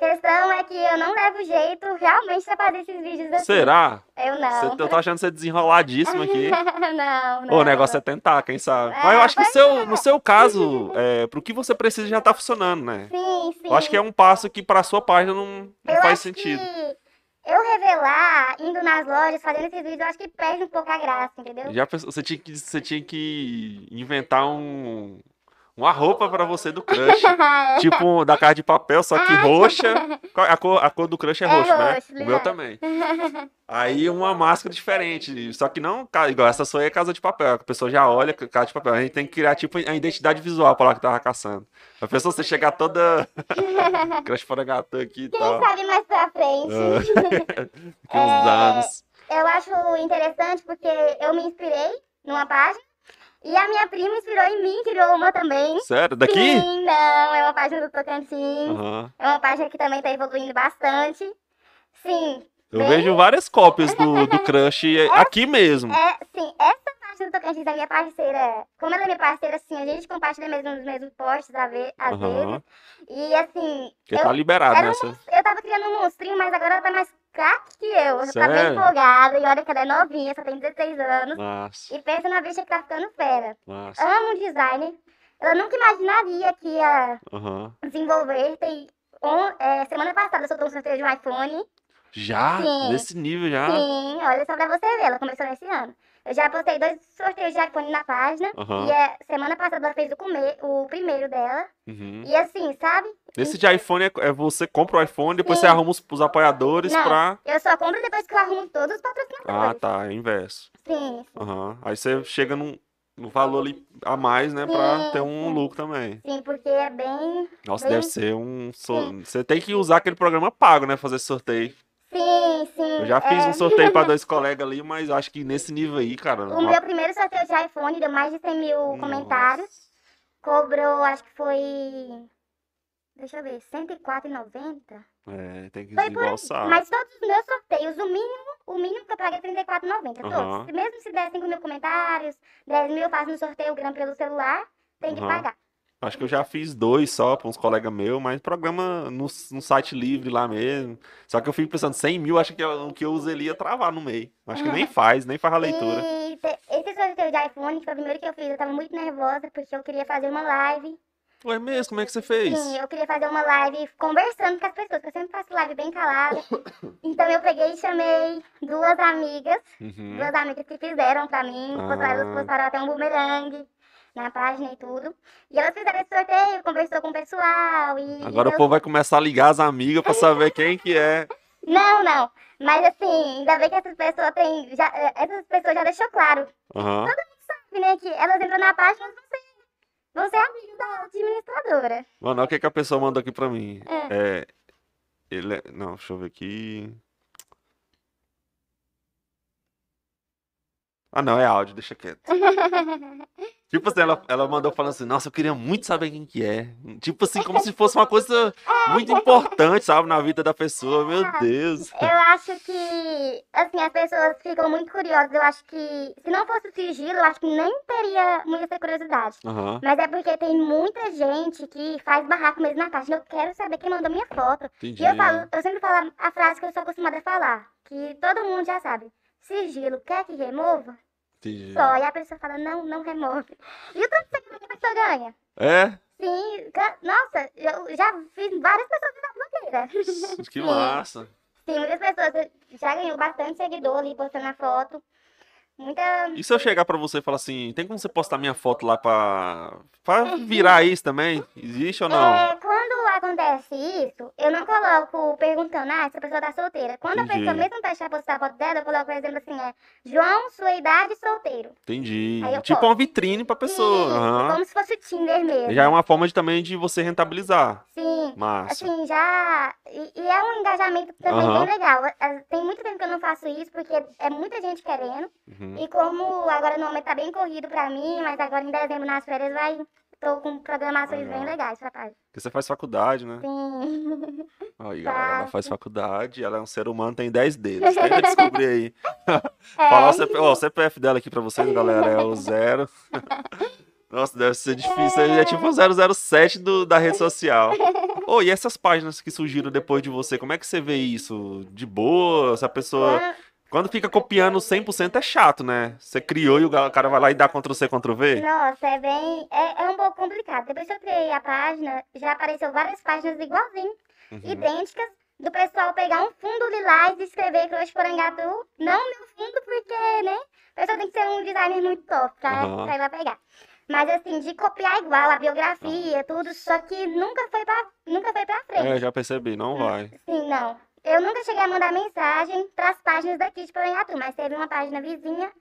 Questão é que eu não levo jeito realmente pra fazer esses vídeos assim. Será? Eu não. eu tô achando você desenroladíssimo aqui. não, não. O negócio é tentar, quem sabe. É, Mas eu acho que seu, é. no seu caso, é, pro que você precisa já tá funcionando, né? Sim, sim. Eu acho que é um passo que pra sua página não, não faz sentido. eu revelar, indo nas lojas, fazendo esses vídeos, eu acho que perde um pouco a graça, entendeu? Já pensou- você tinha que você tinha que inventar um uma roupa pra você do crush, tipo da cara de papel, só que roxa. Qual- A cor, a cor do crush é, É roxo, né? O meu também. Aí uma máscara diferente, só que não igual essa sua aí é casa de papel, a pessoa já olha casa de papel. A gente tem que criar tipo a identidade visual pra lá que tava caçando. A pessoa você chegar toda crush para gato aqui e Quem tal. sabe mais pra frente. Daqui uns É, anos. Eu acho interessante porque eu me inspirei numa página e a minha prima inspirou em mim, criou uma também. Sério? Daqui? Sim, não, é uma página do Tocantins. Aham. É uma página que também tá evoluindo bastante. Sim, Eu Bem- vejo várias cópias do, do crush aqui mesmo. é, sim, essa página do Tocantins é minha parceira. Como ela é minha parceira, assim, a gente compartilha mesmo os mesmos posts às vezes. E assim, Porque eu, tá liberado era um eu tava criando um monstrinho, mas agora ela tá mais craque que eu. Ela tá bem empolgada. E olha que ela é novinha, só tem 16 anos. Nossa, E pensa na bicha que tá ficando fera. nossa. Amo designer. Ela nunca imaginaria que ia Aham. desenvolver. Tem on- é, semana passada soltou um sorteio de um iPhone. Já? Sim. Nesse nível já? Sim, olha só pra você ver. Ela começou nesse ano. Eu já postei dois sorteios de iPhone na página. Aham. E é, semana passada ela fez o, o primeiro dela. Uhum. E assim, sabe? Esse de iPhone é, é você compra o iPhone, depois Sim. você arruma os, os apoiadores Não. pra. Eu só compro depois que eu arrumo todos os Ah, patrocinadores. tá. É inverso. Sim, Aham. Aí você chega num, valor ali a mais, né? Pra Sim, ter um sim. lucro também. sim, porque é bem. Nossa, Bem- deve ser um. Você tem que usar aquele programa pago, né? Fazer esse sorteio. Sim, sim. Eu já fiz é. um sorteio pra dois colegas ali, mas acho que nesse nível aí, cara. O uma- meu primeiro sorteio de iPhone deu mais de 100 mil Nossa. comentários. Cobrou, acho que foi. Deixa eu ver, R$104,90? É, tem que por desembolsar. Mas todos os meus sorteios, o mínimo, o mínimo que eu paguei é R$34,90. Aham. Todos. Mesmo se der 5 mil comentários, 10 mil eu faço no sorteio grande pelo celular, tem que Aham. pagar. Acho que eu já fiz dois só pra uns colegas meus, mas programa no, no site livre lá mesmo. Só que eu fico pensando, 100 mil, acho que eu- o que eu usei ali ia travar no meio. Acho que nem faz, nem faz a leitura. E te- esse sorteio de iPhone, que foi o primeiro que eu fiz, eu tava muito nervosa, porque eu queria fazer uma live. Ué, mesmo, como é que você fez? Sim, eu queria fazer uma live conversando com as pessoas, porque eu sempre faço live bem calada. Então eu peguei e chamei duas amigas, Uhum. duas amigas que fizeram pra mim, postaram, Ah. postaram até um bumerangue na página e tudo. E elas fizeram esse sorteio, conversou com o pessoal e... Agora o eu- povo vai começar a ligar as amigas pra saber quem que é. Não, não. Mas assim, ainda bem que essas pessoas têm. Já, eh, essas pessoas já deixou claro, Aham. sabe, né? Que elas entram na página, mas vão ser, vão ser amigas da administradora. Mano, olha o que, que a pessoa mandou aqui pra mim. É. É. Ele é... Não, deixa eu ver aqui. Ah, não, é áudio, deixa quieto. Tipo assim, ela, ela mandou falando assim, nossa, eu queria muito saber quem que é. Tipo assim, como se fosse uma coisa muito importante, sabe, na vida da pessoa. Meu Deus. Eu acho que, assim, as pessoas ficam muito curiosas. Eu acho que, se não fosse o sigilo, eu acho que nem teria muita curiosidade. Aham, Mas é porque tem muita gente que faz barraco mesmo na página. Eu quero saber quem mandou minha foto. entendi. E eu falo, eu sempre falo a frase que eu sou acostumada a falar, que todo mundo já sabe. Sigilo, quer que remova? Entendi. Só. E a pessoa fala, não, não remove. E o tanto de seguidor que a pessoa ganha? É? Sim, nossa, eu já fiz várias pessoas virar blogueira. Que massa. Sim, muitas pessoas já ganhou bastante seguidor ali postando a foto. Muita. E se eu chegar pra você e falar assim, tem como você postar minha foto lá pra, pra virar isso também? Existe ou não? É, acontece isso, eu não coloco perguntando, ah, se a pessoa tá solteira. Quando a Entendi. pessoa mesmo deixar postar a foto dela, eu coloco, por exemplo, assim, é João, sua idade, solteiro. Entendi. Tipo posto. uma vitrine pra pessoa. Sim, aham. como se fosse o Tinder mesmo. Já é uma forma de, também de você rentabilizar. Sim. Massa. Assim, já. E, e é um engajamento também Aham. bem legal. Tem muito tempo que eu não faço isso, porque é muita gente querendo. Uhum. E como agora no momento tá bem corrido pra mim, mas agora em dezembro nas férias vai. Tô com programações Legal. bem legais pra página. Porque você faz faculdade, né? Sim. Aí, galera, ela faz faculdade, ela é um ser humano, tem 10 dedos. Tenta descobrir aí. É, Falar o CPF, ó, o CPF dela aqui pra vocês, galera, é o zero. Nossa, deve ser difícil. É tipo o 007 do, da rede social. Ô, e essas páginas que surgiram depois de você, como é que você vê isso? De boa? Se a pessoa. Ah, Quando fica copiando 100% é chato, né? Você criou e o cara vai lá e dá Ctrl-C, Ctrl-V? Nossa, é bem. É, é um pouco complicado. Depois que eu criei a página, já apareceu várias páginas igualzinhas, Uhum. idênticas, do pessoal pegar um fundo lilás e escrever Crush Porangatu. Não meu fundo, porque, né? A pessoa tem que ser um designer muito top pra, Aham. pra ir lá pegar. Mas assim, de copiar igual a biografia, tudo, só que nunca foi pra, nunca foi pra frente. É, já percebi, não vai. Sim, não. Eu nunca cheguei a mandar mensagem para as páginas daqui de Porangatu, mas teve uma página vizinha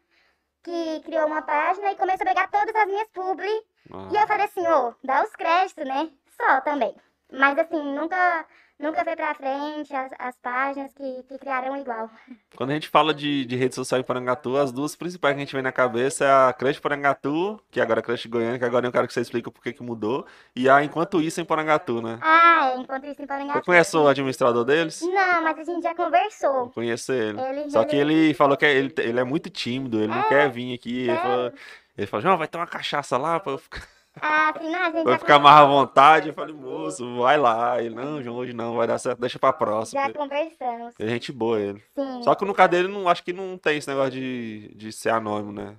que criou uma página e começou a pegar todas as minhas publi. E Ah, eu falei assim, ô, dá os créditos, né? Só também. Mas assim, nunca, nunca foi pra frente as, as páginas que, que criaram igual. Quando a gente fala de, de rede social em Porangatu, as duas principais que a gente vê na cabeça é a Crush Porangatu, que agora é Crush Goiânia, que agora eu quero que você explique por que que mudou, e a Enquanto Isso em Porangatu, né? Ah, é, enquanto isso em Porangatu. Você conhece o administrador deles? Não, mas a gente já Eu conversou. conheço ele. Ele, Só que ele falou que ele, ele é muito tímido, ele não quer vir aqui. Ele sério? falou, ele falou, João, vai ter uma cachaça lá pra eu ficar, Ah, não, a gente já, ficar mais à vontade. Eu falei, moço, vai lá. Ele, não, João, hoje não, vai dar certo, deixa pra próxima. já conversamos. É gente boa ele. Sim. Só que no caso dele, não, acho que não tem esse negócio de, de ser anônimo, né?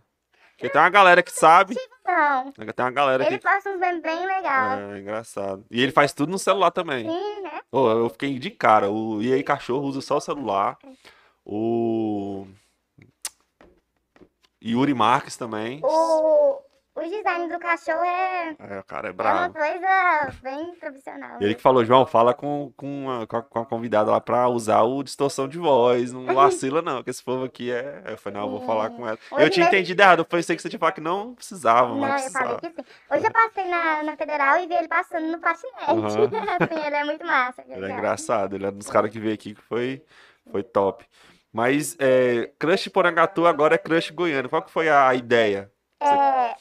Porque tem uma galera que sabe, Não, tem uma galera ele que... uns memes bem legais. É, engraçado. E ele faz tudo no celular também. Sim, né? Ô, eu fiquei de cara. O E aí Cachorro usa só o celular. O Yuri Marques também. O, o design do cachorro é, É, o cara é é uma bravo. coisa bem profissional. Ele que falou, João, fala com, com, a, com, a, convidada lá pra usar o distorção de voz. Não vacila, não, que esse povo aqui é. Eu falei, não, eu vou falar com ela. Hoje Eu tinha mesmo- entendido errado. Eu pensei que você tinha falado que não precisava, Não, mas eu falei que sim. Hoje eu passei na, na Federal e vi ele passando no patinete. Aham. assim, ele é muito massa. Ele é engraçado, ele é um dos caras que veio aqui que foi, foi top. Mas é, Crush Porangatu agora é Crush Goiânia. Qual que foi a ideia? É,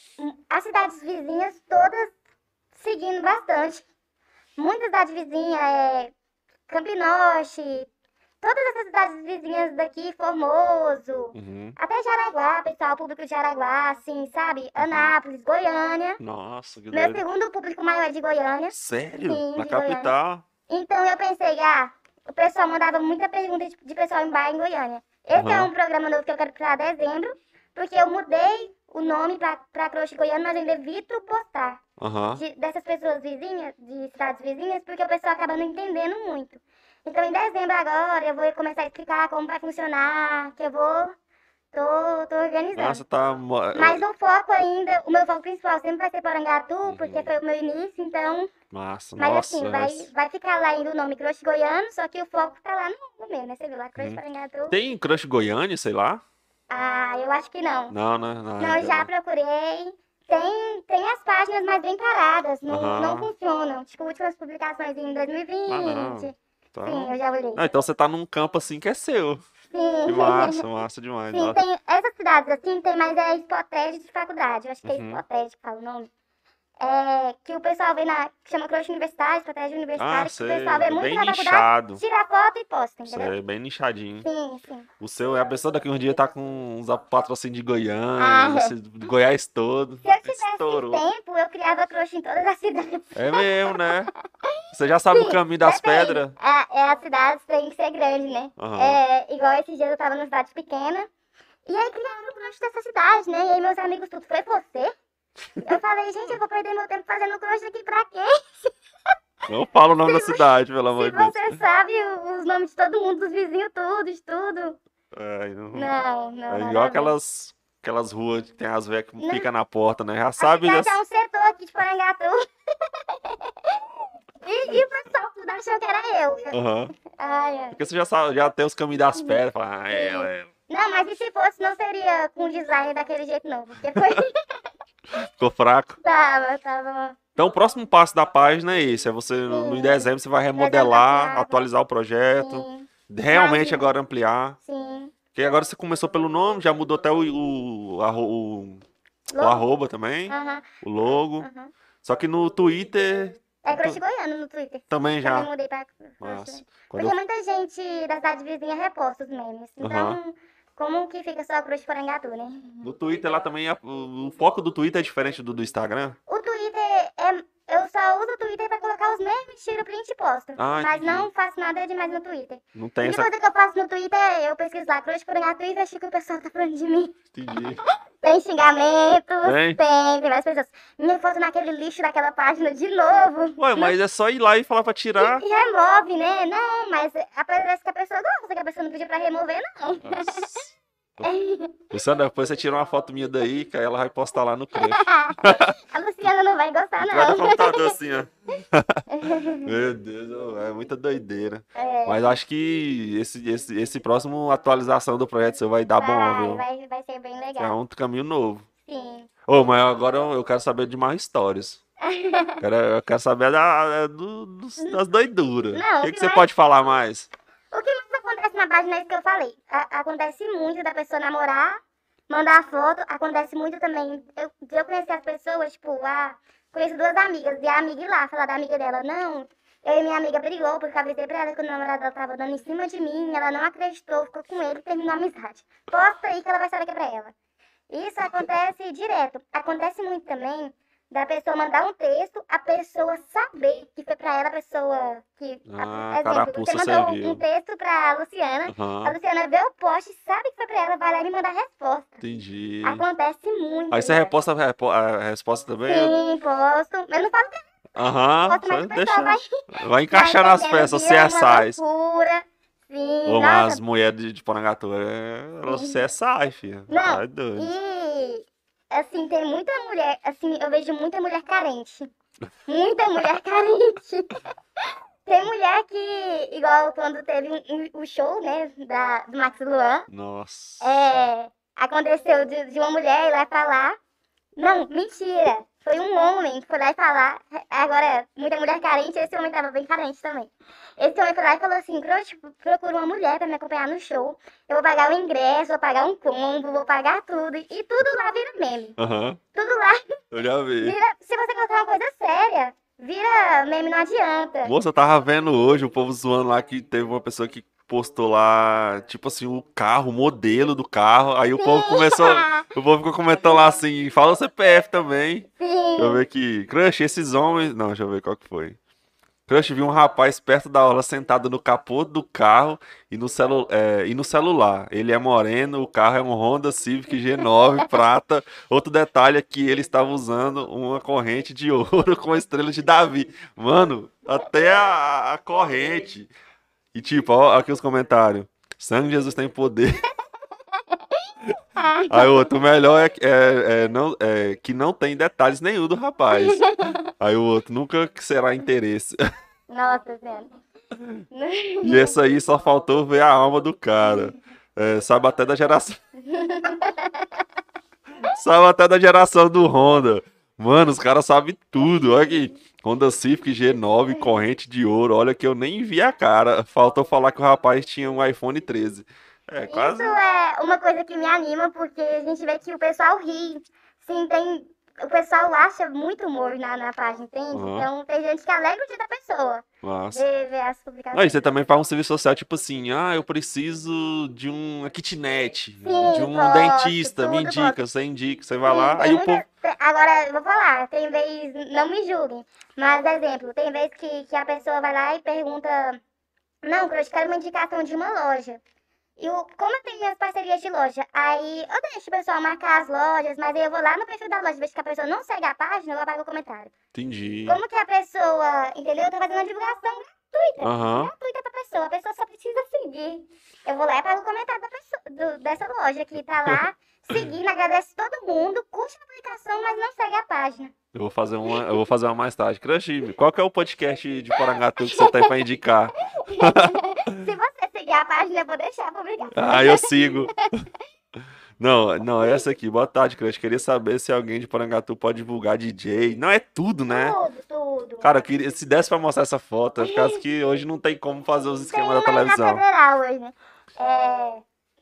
as cidades vizinhas todas seguindo bastante. Muitas cidades vizinhas, é, Campinoche, todas essas cidades vizinhas daqui, Formoso, Uhum. até Jaraguá, pessoal, público de Jaraguá, assim, sabe? Anápolis, Goiânia. Nossa, que Meu doido. segundo público maior é de Goiânia. Sério? Sim, Na capital? Então eu pensei, ah, o pessoal mandava muita pergunta de, de pessoal em bar em Goiânia. Esse é Aham. um programa novo que eu quero criar em dezembro, porque eu mudei o nome pra, pra Crush Goiânia, mas ainda evito postar Aham. de- dessas pessoas vizinhas, de cidades vizinhas, porque o pessoal acaba não entendendo muito. Então em dezembro agora eu vou começar a explicar como vai funcionar, que eu vou, tô, tô organizando. Nossa, tá. Mas o foco ainda, o meu foco principal sempre vai ser Porangatu, Uhum. porque foi o meu início, então Massa, mas nossa. assim, vai, mas- vai ficar lá ainda o nome Crush Goiano, só que o foco tá lá no, no meu, né? Você viu lá, Crush Uhum. Parangatu. Tem Crush Goiânia, sei lá? Ah, eu acho que não. Não, né? Não, Não, eu já não. procurei. Tem, tem as páginas, mas bem paradas, não, Aham. não funcionam. Tipo, últimas publicações em 2020. Ah, não. Sim, Então... eu já olhei. Ah, então você tá num campo assim que é seu. Sim. Que massa, massa demais. Sim, Nossa. tem essas cidades assim, tem, mas é Spotted de faculdade. Eu acho que é Uhum. Spotted que fala o nome. É, que o pessoal vê na. que chama Crush Universitário, Spotted Universitário, Ah, que sei. o pessoal vê muito Bem na nichado. tira foto e posta, entendeu? Sei, bem nichadinho. Sim, sim. O seu é a pessoa daqui um dia tá com uns patrocínios de Goiânia, Ah. esse- Goiás todo. Se eu tivesse Estourou. tempo, eu criava crush em todas as cidades. É mesmo, né? Você já sabe o Sim, caminho das depende. pedras? É, é, as cidades têm que ser grandes, né? Aham. É, igual esses dias eu tava numa cidade pequena. E aí criaram o crush dessa cidade, né? E aí meus amigos tudo, foi você? Eu falei, gente, eu vou perder meu tempo fazendo crush aqui pra quê? Não fala o nome da cidade, pelo amor de Deus. você sabe o- os nomes de todo mundo, dos vizinhos, tudo, de tudo. É, não- Não, não. é igual aquelas, aquelas ruas que tem as velhas que Não. ficam na porta, né? Já sabe. Já... é um setor aqui de Porangatu. e, e o pessoal tudo achou que era eu. Aham. Ai, ai. Porque você já sabe, já tem os caminhos das pedras. Fala, ah, é é. Não, mas e se fosse, não seria com design daquele jeito, não. Porque foi. Ficou fraco. tava, tava. Então o próximo passo da página é esse. É você, no, no em dezembro, você vai remodelar, atualizar o projeto. Sim, Realmente agora ampliar. sim. Porque agora você começou pelo nome, já mudou até o, o, o, o arroba também, Aham, o logo. aham. Só que no Twitter É crush goiano no Twitter. também Também já. mudei pra. Nossa. Porque eu- muita gente da cidade vizinha reposta os memes. Então, como que fica só crush porangatu, né? No Twitter lá também, o foco do Twitter é diferente do do Instagram. O Twitter é. Eu só uso o Twitter pra colocar os memes, tiro print e posto. Ah, mas entendi. não faço nada demais no Twitter. Não A tem única essa. coisa que eu faço no Twitter é eu pesquiso lá, crush porangatu e vejo que o pessoal tá falando de mim. Entendi. Tem xingamentos, Tem? tem, tem várias pessoas. Minha foto naquele lixo daquela página de novo. Ué, mas é só ir lá e falar pra tirar. E remove, né? Não, mas parece que a pessoa gosta, que a pessoa não pediu pra remover, não. Nossa. Luciana, depois você tira uma foto minha daí, que aí ela vai postar lá no crush. a Luciana não vai gostar, Vai no não. computador assim, ó. Meu Deus, é muita doideira. É, Mas acho que esse, esse, esse próximo atualização do projeto seu vai dar bom, vai, viu? vai, vai ser bem É legal. um caminho novo. Sim. Ô, mas agora eu quero saber de mais histórias. Quero- eu quero saber da, do- das doiduras. Não, o que, que que você mais- pode falar mais? O que na página é isso que eu falei. A- acontece muito da pessoa namorar, mandar foto. Acontece muito também eu, de eu conhecer as pessoas, tipo, ah, conheço duas amigas, e a amiga ir lá falar da amiga dela, não. Eu e minha amiga brigou, porque eu avisei pra ela que o namorado dela tava dando em cima de mim, ela não acreditou, ficou com ele e terminou a amizade. Posta aí que ela vai saber que é pra ela. Isso acontece direto. Acontece muito também da pessoa mandar um texto, a pessoa saber que foi pra ela a pessoa que. Ah, exemplo, você mandou viu. um texto pra Luciana, a Aham, Luciana vê o post, sabe que foi pra ela, vai lá e me manda a resposta. entendi. Acontece muito. Aí você né? reposta a a resposta também? Sim, posto. Mas não falo que Aham, pessoal deixa. vai. Vai encaixar vai nas peças, CSIs. loucura. Sim, Ô, nossa. as mulheres de, de Porangatu, é... elas CSI, filha. Não, Tá doido. E assim, tem muita mulher, assim, eu vejo muita mulher carente. Muita mulher carente. Tem mulher que, igual quando teve um- um- o show, né, da, do Max Luan, Nossa. é, aconteceu de, de uma mulher ir lá falar. Não, mentira. Foi um homem que foi lá e falar. Agora, muita mulher carente, esse homem tava bem carente também. Esse homem foi lá e falou assim: "Crush, procura uma mulher pra me acompanhar no show. Eu vou pagar o ingresso, vou pagar um combo, vou pagar tudo. E tudo lá vira meme. Aham, Tudo lá eu já vi. vira. Se você colocar uma coisa séria, vira meme, não adianta. Moça, eu tava vendo hoje o povo zoando lá que teve uma pessoa que postou lá, tipo assim, o carro, o modelo do carro. Aí o povo começou. O povo ficou comentando lá assim, fala o CPF também. Deixa eu ver aqui. Crush, esses homens. Não, deixa eu ver qual que foi. Crush viu um rapaz perto da aula sentado no capô do carro e no, celu é, e no celular. Ele é moreno, o carro é um Honda Civic G9 prata. Outro detalhe é que ele estava usando uma corrente de ouro com a estrela de Davi. Mano, até a, a corrente. E tipo, ó, aqui os comentários. Sangue de Jesus tem poder. Aí o outro, o melhor é, que- é, é não, é que não tem detalhes nenhum do rapaz. Aí o outro, nunca que será interesse. Nossa Senhora. E esse aí só faltou ver a alma do cara. É, sabe até da geração. sabe até da geração do Honda. Mano, os caras sabem tudo. Olha aqui. Honda Civic G9, corrente de ouro. Olha que eu nem vi a cara. Faltou falar que o rapaz tinha um iPhone 13. É, quase. Isso é uma coisa que me anima, porque a gente vê que o pessoal ri. Sim, tem. O pessoal acha muito humor na, na página, entende? Aham. Então tem gente que alegra o dia da pessoa. Nossa. Ver, ver as publicações. e você também faz um serviço social, tipo assim, ah, eu preciso de uma kitnet, de um posso, dentista, me indica, você indica, você vai Sim, lá, aí o muita- povo. tem- Agora, eu vou falar, tem vez, não me julguem, mas exemplo, tem vez que, que a pessoa vai lá e pergunta, não, Cruz, quero uma indicação de uma loja. E o, como eu tenho minhas parcerias de loja, aí eu deixo o pessoal marcar as lojas, mas aí eu vou lá no perfil da loja, vejo que a pessoa não segue a página, eu apago o comentário. Entendi. Como que a pessoa, entendeu? Eu tô fazendo uma divulgação gratuita. Aham. Gratuita pra pessoa. A pessoa só precisa seguir. Eu vou lá e pago o comentário da pessoa, do- dessa loja que tá lá, seguindo, agradece todo mundo, curte a publicação, mas não segue a página. Eu vou fazer uma, eu vou fazer uma mais tarde. Crush, qual que é o podcast de Porangatu que você tem pra indicar? A página, eu vou deixar a publicação. Ah, eu sigo. Não, não, essa aqui, boa tarde, Crush. Queria saber se alguém de Porangatu pode divulgar DJ. Não, é tudo, né? Tudo, tudo. Cara, eu queria, se desse pra mostrar essa foto, é por causa que hoje não tem como fazer os esquemas da televisão. federal hoje, né? É,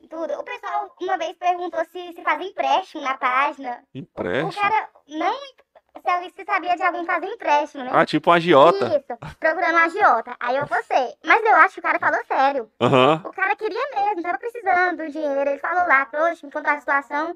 tudo. O pessoal uma vez perguntou se, se fazia empréstimo na página. O Empréstimo? cara não. Se, se sabia de alguém fazer empréstimo, né? Ah, tipo um agiota. Isso, procurando um agiota. Aí eu postei. Mas eu acho que o cara falou sério. Aham. O cara queria mesmo, tava precisando do dinheiro. Ele falou lá, trouxe, me contou a situação.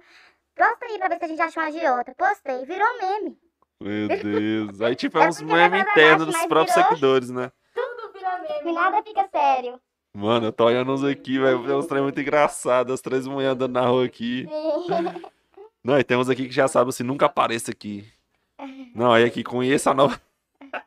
Posta aí pra ver se a gente acha um agiota. Postei, virou meme. Meu Deus. Aí, tipo, é É uns memes internos dos próprios virou- seguidores, né? Tudo virou meme. E nada fica sério. Mano, eu tô olhando uns aqui, velho. Tem uns trem muito engraçados. As três mulheres andando na rua aqui. Sim. Não, e tem uns aqui que já sabem assim, nunca apareça aqui. Não, aí aqui, conheça a nova.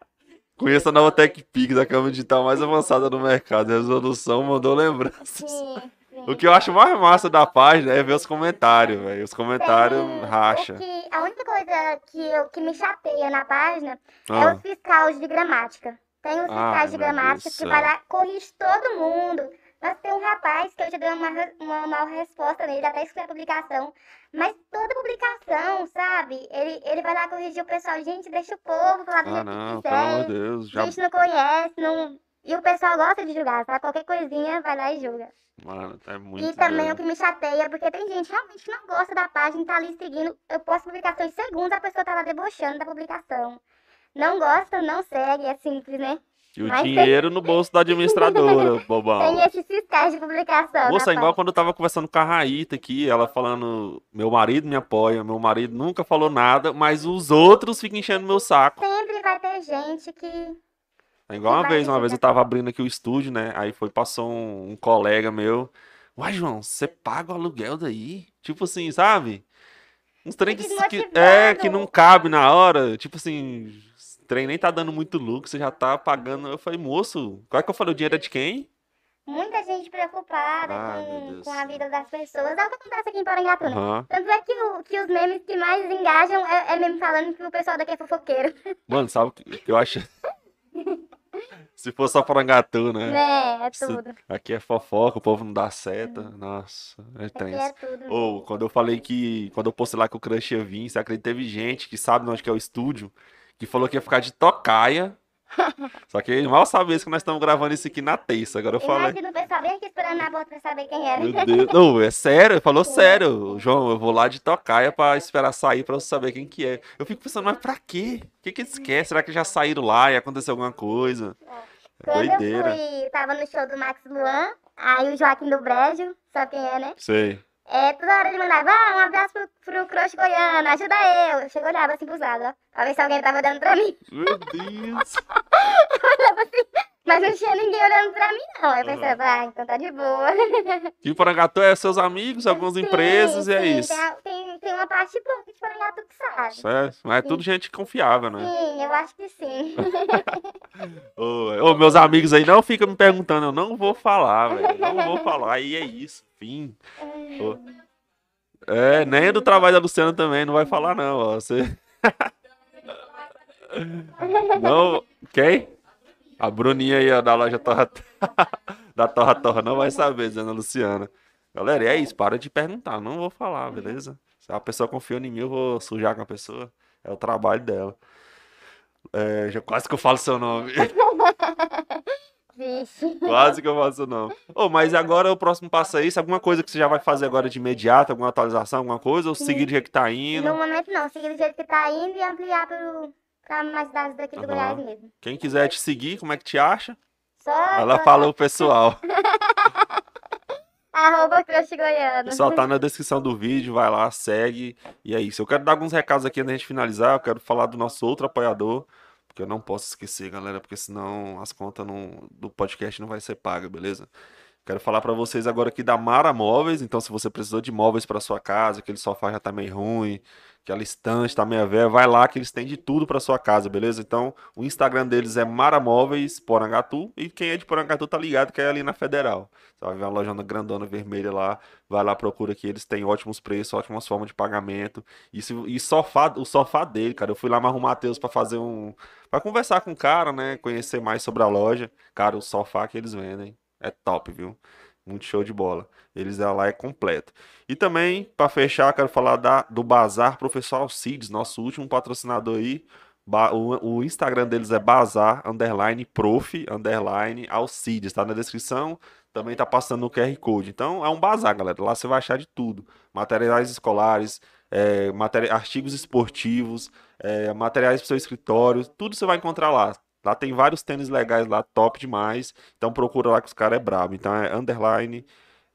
conheça a nova TechPix, a câmera digital mais avançada do mercado. Resolução mandou lembranças. Sim, sim. O que eu acho mais massa da página é ver os comentários, velho. Os comentários Tem- racha. que- a única coisa que, eu, que me chateia na página é Ah, os fiscais de gramática. Tem os Ai, fiscais de gramática que vai lá, corrige todo mundo. Mas tem um rapaz que eu já dei uma, uma mal resposta nele, até escrevi a publicação. Mas toda publicação, sabe? Ele, ele vai lá corrigir o pessoal. Gente, deixa o povo falar do ah, jeito não, que pelo quiser. de Deus. A Já... gente não conhece, não... E o pessoal gosta de julgar, sabe? Qualquer coisinha vai lá e julga. Mano, é muito. E também doido. o que me chateia, porque tem gente realmente que não gosta da página tá ali seguindo. Eu posto publicação em segundos, a pessoa tá lá debochando da publicação. Não gosta, não segue, é simples, né? E o Mas tem- dinheiro no bolso da administradora, bobão. Tem esses fiscais de publicação. Moça, na igual quando eu tava conversando com a Raíta aqui, ela falando, meu marido me apoia, meu marido nunca falou nada, mas os outros ficam enchendo meu saco. Sempre vai ter gente que. É igual uma Vai vez, uma vez eu tava abrindo aqui o estúdio, né? Aí foi, passou um, um colega meu. Uai, João, você paga o aluguel daí? Tipo assim, sabe? Uns trem que, que- é, que não cabe na hora. Tipo assim, trem nem tá dando muito lucro, você já tá pagando. Eu falei, moço, qual é que eu falei? O dinheiro é de quem? Muita gente preocupada Ai, com, com a vida das pessoas. É o que acontece aqui em Porangatu, né? Aham. Tanto é que, o- que os memes que mais engajam é, é meme falando que o pessoal daqui é fofoqueiro. Mano, sabe o que eu acho? Se for só Porangatu, né? Né? É Isso- tudo. Aqui é fofoca, o povo não dá seta. Nossa, é Aqui tenso. é tudo. Ou, quando eu falei que. Quando eu postei lá que o Crush ia vir, você acredita? Teve gente que sabe onde que é o estúdio, que falou que ia ficar de tocaia. Só que ele mal sabia isso que nós estamos gravando isso aqui na terça. Agora eu falei. Imagina o pessoal bem aqui esperando na porta pra saber quem era. Meu Deus. Não, é sério, ele falou sério. João, eu vou lá de tocaia pra esperar sair pra eu saber quem que é. Eu fico pensando, mas pra quê? O que que eles querem? Será que já saíram lá e aconteceu alguma coisa? É Quando doideira. eu fui, tava no show do Max Luan, aí o Joaquim do Brejo, sabe quem é, né? Sei. É, toda hora ele mandava, ah, um abraço pro, pro crush goiano, ajuda eu. Eu chego e olhava assim pros lados, ó, pra ver se alguém tava olhando pra mim. Meu Deus. Olhava assim, mas não tinha ninguém olhando pra mim, não. Aí eu Uhum. pensava, ah, então tá de boa. E Porangatu é seus amigos, algumas Sim, empresas e é sim, isso. Tem, tem, uma parte boa de Porangatu que sabe. Certo? Mas é tudo gente confiável, né? Sim, eu acho que sim. Ô, ô, meus amigos aí não ficam me perguntando, eu não vou falar, velho. Não vou falar, e é isso, fim. Ô. É, nem do trabalho da Luciana também, não vai falar não, ó. Você... Não, quem? A Bruninha aí, ó, da loja Torra... da Torra Torra, não vai saber, dizendo a Luciana. Galera, e é isso, para de perguntar, não vou falar, beleza? Se a pessoa confia em mim, eu vou sujar com a pessoa. É o trabalho dela. É, já quase que eu falo seu nome. Quase que eu faço não. Ô, mas agora o próximo passo é isso? Alguma coisa que você já vai fazer agora de imediato? Alguma atualização, alguma coisa? Ou seguir do jeito que tá indo? No momento não, seguir do jeito que tá indo e ampliar pro, pra mais cidades daqui do. Goiás mesmo. Quem quiser te seguir, como é que te acha? Só Ela falou pro pessoal. arroba crush goiano. O pessoal tá na descrição do vídeo, vai lá, segue. E é isso. Eu quero dar alguns recados aqui antes da gente finalizar. Eu quero falar do nosso outro apoiador. Porque eu não posso esquecer, galera. Porque senão as contas não- do podcast não vai ser paga, beleza? Quero falar pra vocês agora aqui da Mara Móveis. Então, se você precisou de móveis pra sua casa, aquele sofá já tá meio ruim, aquela estante tá meio velha, vai lá que eles têm de tudo pra sua casa, beleza? Então, o Instagram deles é Mara Móveis Porangatu. E quem é de Porangatu tá ligado que é ali na Federal. Você vai ver uma lojona grandona vermelha lá. Vai lá, procura que eles têm ótimos preços, ótimas formas de pagamento. E, se- e sofá, o sofá dele, cara. Eu fui lá mais o Matheus pra fazer um. Pra conversar com o cara, né? Conhecer mais sobre a loja. Cara, o sofá que eles vendem é top, viu? Muito show de bola. Eles lá é completo. E também, pra fechar, quero falar da, do Bazar Professor Alcides, nosso último patrocinador aí. Ba- o, o Instagram deles é bazar, underline, prof, underline, Alcides. Tá na descrição. Também tá passando no QR Code. Então, é um bazar, galera. Lá você vai achar de tudo. Materiais escolares, é, artigos esportivos, é, materiais para seu escritório, tudo você vai encontrar lá. Lá tem vários tênis legais lá, top demais. Então procura lá que os caras é brabo. Então é underline,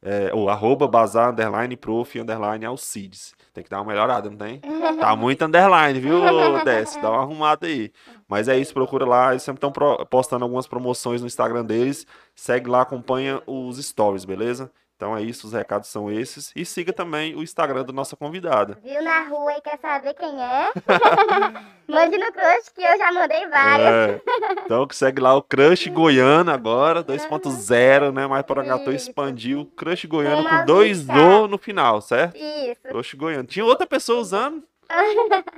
é, ou arroba bazar, underline, prof, underline, Alcides. Tem que dar uma melhorada, não tem? Tá muito underline, viu, Desce? Dá uma arrumada aí. Mas é isso, procura lá. Eles sempre estão postando algumas promoções no Instagram deles. Segue lá, acompanha os stories, beleza? Então é isso, os recados são esses. E siga também o Instagram da nossa convidada. Viu na rua e quer saber quem é? Mande no crush que eu já mandei várias. É. Então segue lá o Crush Goiano agora, 2.0, né? Mais para Gatu expandiu. Crush Goiano com dois O no final, certo? Isso. Crush Goiano. Tinha outra pessoa usando?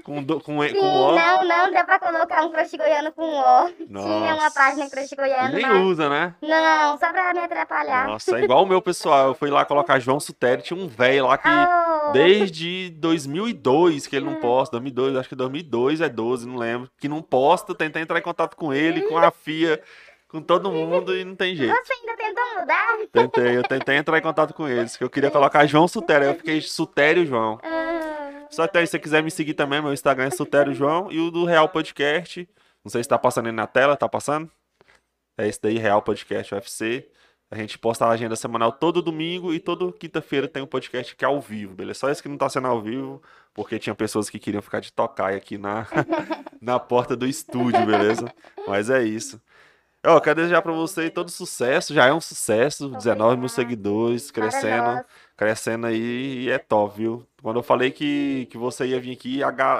Com, do, com, Sim, com O? não, não, deu pra colocar um crush goiano com O. Tinha uma Nossa. página crush goiano, Nem mas... usa, né? Não, só pra me atrapalhar. Nossa, é igual o meu pessoal. Eu fui lá colocar João Sutério, tinha um velho lá que Oh, desde 2002 que ele não posta, 2002, acho que 2002 é 12, não lembro, que não posta, tentei entrar em contato com ele, com a FIA, com todo mundo e não tem jeito. Você ainda tentou mudar? Tentei, eu tentei entrar em contato com eles, que eu queria colocar João Sutério, aí eu fiquei Sutério João. Ah, Só até aí, se você quiser me seguir também, meu Instagram é Sutério João e o do Real Podcast, não sei se tá passando aí na tela, tá passando? É esse daí, Real Podcast UFC. A gente posta a agenda semanal todo domingo e toda quinta-feira tem um podcast que é ao vivo, beleza? Só esse que não tá sendo ao vivo, porque tinha pessoas que queriam ficar de tocaia aqui na, na porta do estúdio, beleza? Mas é isso. Eu quero desejar pra você todo sucesso, já é um sucesso, 19 mil seguidores, para crescendo. Crescendo aí e é top, viu? Quando eu falei que, que você ia vir aqui,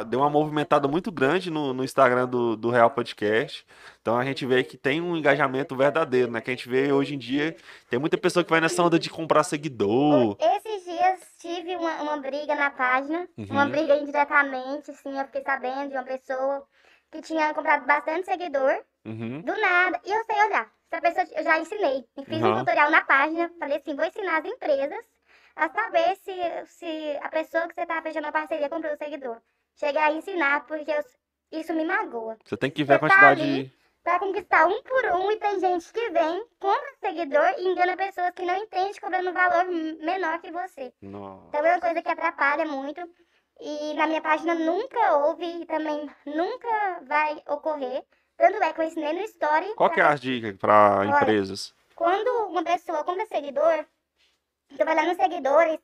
deu uma movimentada muito grande no, no Instagram do, do Real Podcast. Então a gente vê que tem um engajamento verdadeiro, né? Que a gente vê hoje em dia, tem muita pessoa que vai nessa onda de comprar seguidor. Esses dias tive uma, uma briga na página, uma Uhum. briga indiretamente, assim, eu fiquei sabendo de uma pessoa que tinha comprado bastante seguidor, Uhum. do nada, e eu sei olhar. Essa pessoa eu já ensinei, fiz Uhum. um tutorial na página, falei assim, vou ensinar as empresas a saber se, se a pessoa que você tá fechando a parceria comprou o seguidor. Cheguei a ensinar, porque eu- isso me magoa. Você tem que ver a Você tá quantidade. ali. Pra conquistar um por um, e tem gente que vem, compra seguidor e engana pessoas que não entendem, cobrando um valor menor que você. Nossa. Então é uma coisa que atrapalha muito. E na minha página nunca houve e também nunca vai ocorrer. Tanto é que eu ensinei no Story. Qual que é pra- as dicas para empresas? Quando uma pessoa compra seguidor, vai lá nos seguidores,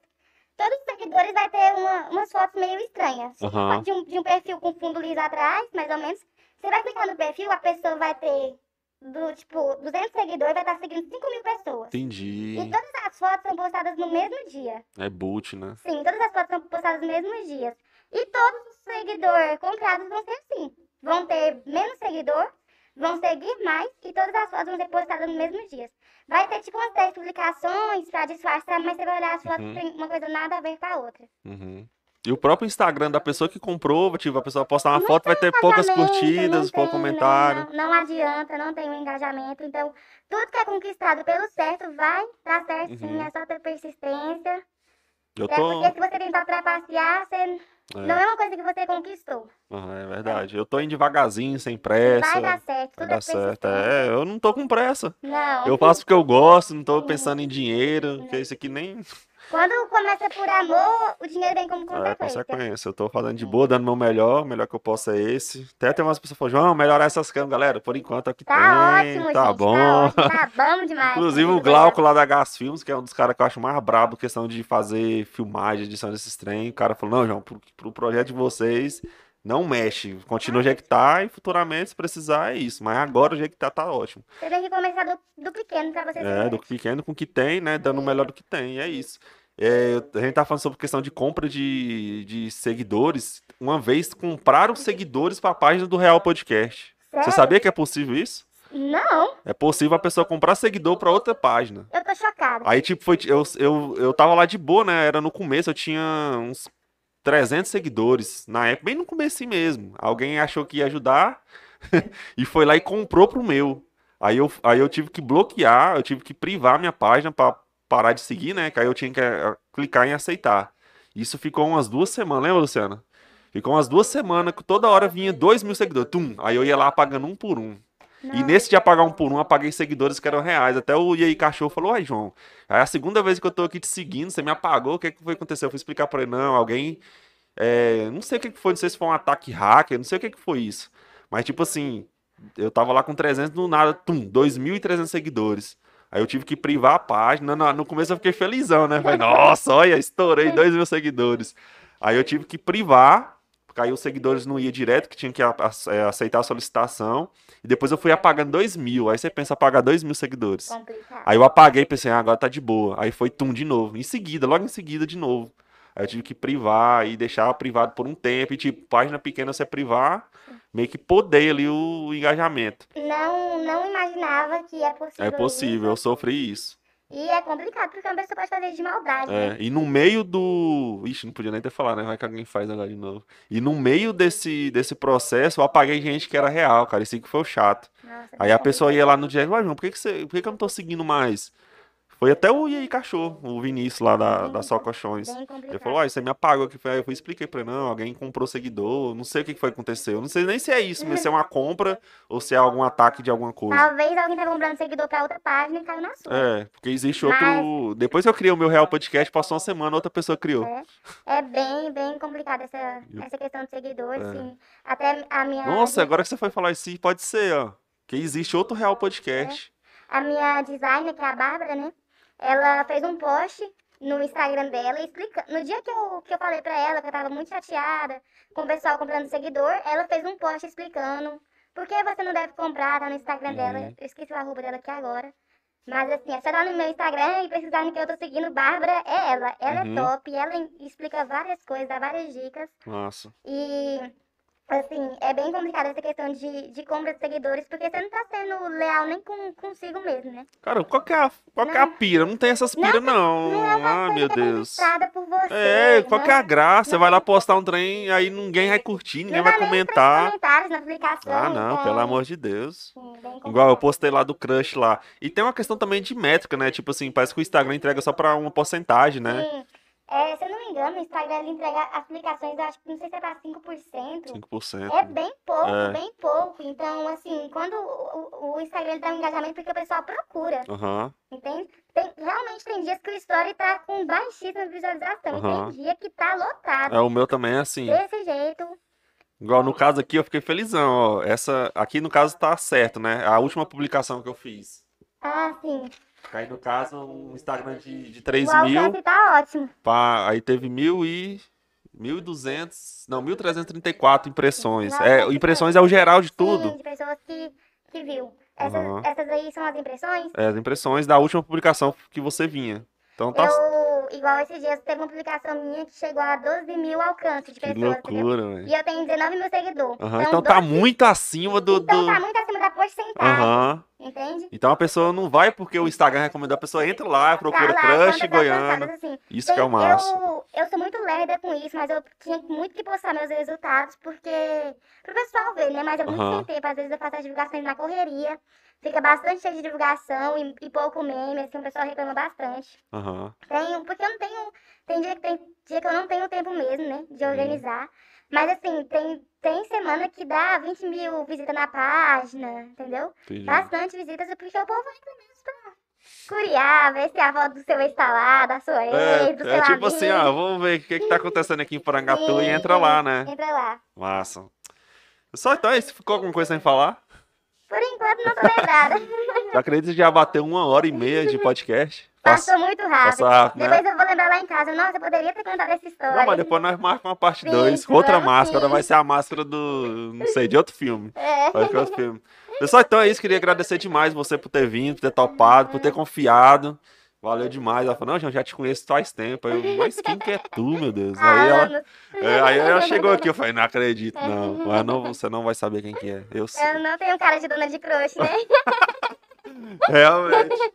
todos os seguidores vai ter uma- umas fotos meio estranhas. Aham. De, um, de um perfil com fundo liso atrás, mais ou menos. Você vai clicar no perfil, a pessoa vai ter, do, tipo, 200 seguidores, vai estar seguindo 5 mil pessoas. Entendi. E todas as fotos são postadas no mesmo dia. É boot, né? Sim, todas as fotos são postadas nos mesmos dias. E todos os seguidores comprados vão ser assim. Vão ter menos seguidor, vão seguir mais e todas as fotos vão ser postadas nos mesmos dias. Vai ter tipo umas 10 publicações pra disfarçar, mas você vai olhar as fotos Uhum. tem uma coisa nada a ver com a outra. Uhum. E o próprio Instagram da pessoa que comprou, tipo, a pessoa postar uma Não foto, vai ter poucas curtidas, pouco comentário. Não, não adianta, não tem um engajamento. Então, tudo que é conquistado pelo certo vai dar certo sim, Uhum. é só ter persistência. Eu É tô. porque se você tentar trapacear, você... não É, é uma coisa que você conquistou. é verdade. Eu tô indo devagarzinho, sem pressa. Vai dar certo, Vai tudo dar é certo. É, eu não tô com pressa. Não. Eu faço porque eu gosto, não tô pensando em dinheiro, porque isso aqui nem. Quando começa por amor, o dinheiro vem como É, consequência. consequência. Eu tô fazendo de boa, dando meu melhor, o melhor que eu posso é esse. Até tem umas pessoas que falam, João, melhorar essas câmeras, galera. Por enquanto é o que Tá tem. ótimo, tá gente. bom. Tá ótimo, tá bom demais. Inclusive o Glauco lá da Gas Filmes, que é um dos caras que eu acho mais brabo, questão de fazer filmagem, edição desses trem. O cara falou, não, João, pro, pro projeto de vocês, não mexe. Continua o jeito que tá e futuramente, se precisar, é isso. Mas agora o jeito que tá, tá ótimo. Você tem que começar do, do pequeno pra você É, do pequeno com o que tem, né? Dando o melhor do que tem, e é isso. É, a gente tá falando sobre questão de compra de, de seguidores. Uma vez compraram seguidores para a página do Real Podcast. Você Sério? sabia que é possível isso? Não, É possível a pessoa comprar seguidor para outra página. eu tô chocada. Aí, tipo, foi, eu, eu, eu tava lá de boa, né? Era no começo, eu tinha uns 300 seguidores. Na época, bem no começo mesmo. Alguém achou que ia ajudar e foi lá e comprou pro meu. Aí eu, aí eu tive que bloquear, eu tive que privar minha página pra parar de seguir, né? Que aí eu tinha que eh, clicar em aceitar. Isso ficou umas duas semanas, lembra, Luciana? Ficou umas duas semanas que toda hora vinha dois mil seguidores. Tum! Aí eu ia lá apagando um por um. E Não. nesse de apagar um por um, apaguei seguidores que eram reais. Até o E aí Cachorro falou, ai, João, é a segunda vez que eu tô aqui te seguindo, você me apagou, o que, que foi que aconteceu? Eu fui explicar pra ele, não, alguém é, não sei o que que foi, não sei se foi um ataque hacker, não sei o que que foi isso. Mas, tipo assim, eu tava lá com 300 do nada, tum, 2.300 seguidores. Aí eu tive que privar a página. No, no começo eu fiquei felizão, né? Falei, nossa, olha, estourei 2 mil seguidores. Aí eu tive que privar, porque aí os seguidores não iam direto, que tinha que é, aceitar a solicitação. E depois eu fui apagando 2 mil. Aí você pensa apagar 2 mil seguidores. Aí eu apaguei pensei, ah, agora tá de boa. Aí foi tum de novo. Em seguida, logo em seguida de novo. Aí eu tive que privar e deixar privado por um tempo. E tipo, página pequena você privar, meio que poder ali o engajamento. Não, não imaginava que é possível. É possível, eu isso. sofri isso. E é complicado, porque uma pessoa pode fazer de maldade. É, né? e no meio do. Ixi, não podia nem ter falado, né? Vai que alguém faz agora de novo. E no meio desse, desse processo, eu apaguei gente que era real, cara. Isso que foi o chato. Nossa, Aí a pessoa ia lá no direct, mas João, por que, que, você, por que, que eu não tô seguindo mais? Foi até o aí Cachorro, o Vinícius lá da, da Só Colchões. Ele falou, ah, você me apagou aqui. Aí eu fui, expliquei pra ele, não, alguém comprou seguidor, não sei o que foi que aconteceu. Eu Não sei nem se é isso, mas se é uma compra ou se é algum ataque de alguma coisa. Talvez alguém tá comprando seguidor pra outra página e caiu na sua. É, porque existe outro. Depois que eu criei o meu Real Podcast, passou uma semana, outra pessoa criou. É, é bem, bem complicado essa, essa questão de seguidores, É. assim. Até a minha. Nossa, agora que você foi falar isso, pode ser, ó. Que existe outro Real Podcast. A minha designer, que é a Bárbara, né? Ela fez um post no Instagram dela explicando. No dia que eu, que eu falei pra ela que eu tava muito chateada com o pessoal comprando seguidor, ela fez um post explicando por que você não deve comprar, tá no Instagram dela. Uhum. Eu esqueci o arroba dela aqui agora. Mas assim, é só lá no meu Instagram e precisar no que eu tô seguindo, Bárbara é ela. Ela Uhum. é top, ela explica várias coisas, dá várias dicas. Nossa. E, assim, é bem complicado essa questão de, de compra de seguidores, porque você não tá sendo leal nem com, consigo mesmo, né? Cara, qual que é a, qual que é a pira? Não tem essas piras, não. Não é uma Ah, meu é Deus. por você. É, qual que é a não- graça? Você não- vai lá postar um trem, aí ninguém vai curtir, ninguém não vai comentar. comentários na publicação. Ah, não, então, pelo amor de Deus. sim, Igual eu postei lá do crush lá. E tem uma questão também de métrica, né? Tipo assim, parece que o Instagram entrega só pra uma porcentagem, né? Sim. É, se eu não me engano, o Instagram ele entrega as publicações, acho que não sei se é pra 5%. 5%. É bem pouco, É. bem pouco. Então, assim, quando o, o- Instagram ele dá um engajamento, porque o pessoal procura, Aham. entende? Tem, realmente tem dias que o story tá com baixíssima visualização. Aham. E tem dia que tá lotado. É, o meu também é assim. Desse jeito. Igual no caso aqui, eu fiquei felizão, ó. Essa aqui no caso tá certo, né? A última publicação que eu fiz. Ah, sim. Aí no caso, um Instagram de, de 3 o mil, alcance tá ótimo. aí teve mil e... 1.200, não, 1.334 impressões. Nossa, É, impressões é o geral de tudo. Sim, de pessoas que, que viu. Essas, Aham. essas aí são as impressões. É, as impressões da última publicação que você vinha. Então tá... Eu, igual esses dias, teve uma publicação minha que chegou a 12 mil alcances de Que pessoas, entendeu? loucura, velho. E eu tenho 19 mil seguidores. Aham, Então tá 12 muito acima do... Então do... tá muito acima da porcentagem, Aham. entende? Então a pessoa não vai porque o Instagram recomendou, a pessoa entra lá, procura Tá lá, crush alcançadas, assim. Isso Tem- que é o massa. Eu, eu sou muito lerda com isso, mas eu tinha muito que postar meus resultados, porque. Pro pessoal ver, né? Mas é muito Aham. sem tempo. Às vezes eu faço as divulgações na correria. Fica bastante cheio de divulgação e, e pouco meme, assim, o pessoal reclama bastante. Aham. Tenho, porque eu não tenho. Tem dia, que- tem dia que eu não tenho tempo mesmo, né? De organizar. Mas assim, tem, tem semana que dá 20 mil visitas na página, entendeu? Entendi. Bastante visitas, porque o povo entra mesmo pra curiar, ver se a foto do seu ex tá lá, da sua ex, do seu É, é tipo assim, amigo. ó, vamos ver o que, que tá acontecendo aqui em Porangatu e entra lá, né? Entra lá. Massa. Só então, aí, se ficou alguma coisa sem falar? Por enquanto não tô lembrada. Eu acredito que já bateu uma hora e meia de podcast. Passa- Passou muito rápido. Passa rápido, né? Depois eu vou lembrar lá em casa. Nossa, eu poderia ter contado essa história. Não, mas depois nós marcamos uma parte Sim, 2. Outra máscara, sim. vai ser a máscara do. Não sei, de outro filme. É. Vai ser outro filme. Pessoal, então é isso. Queria agradecer demais você por ter vindo, por ter topado, por ter confiado. Valeu demais. Ela falou, não, gente, já te conheço faz tempo. Aí eu, mas quem que é tu, meu Deus? Aí ela, é, aí ela chegou aqui, eu falei, não acredito, não. Mas não, você não vai saber quem que é. Eu sei. Eu não tenho cara de dona de crush, né? Realmente.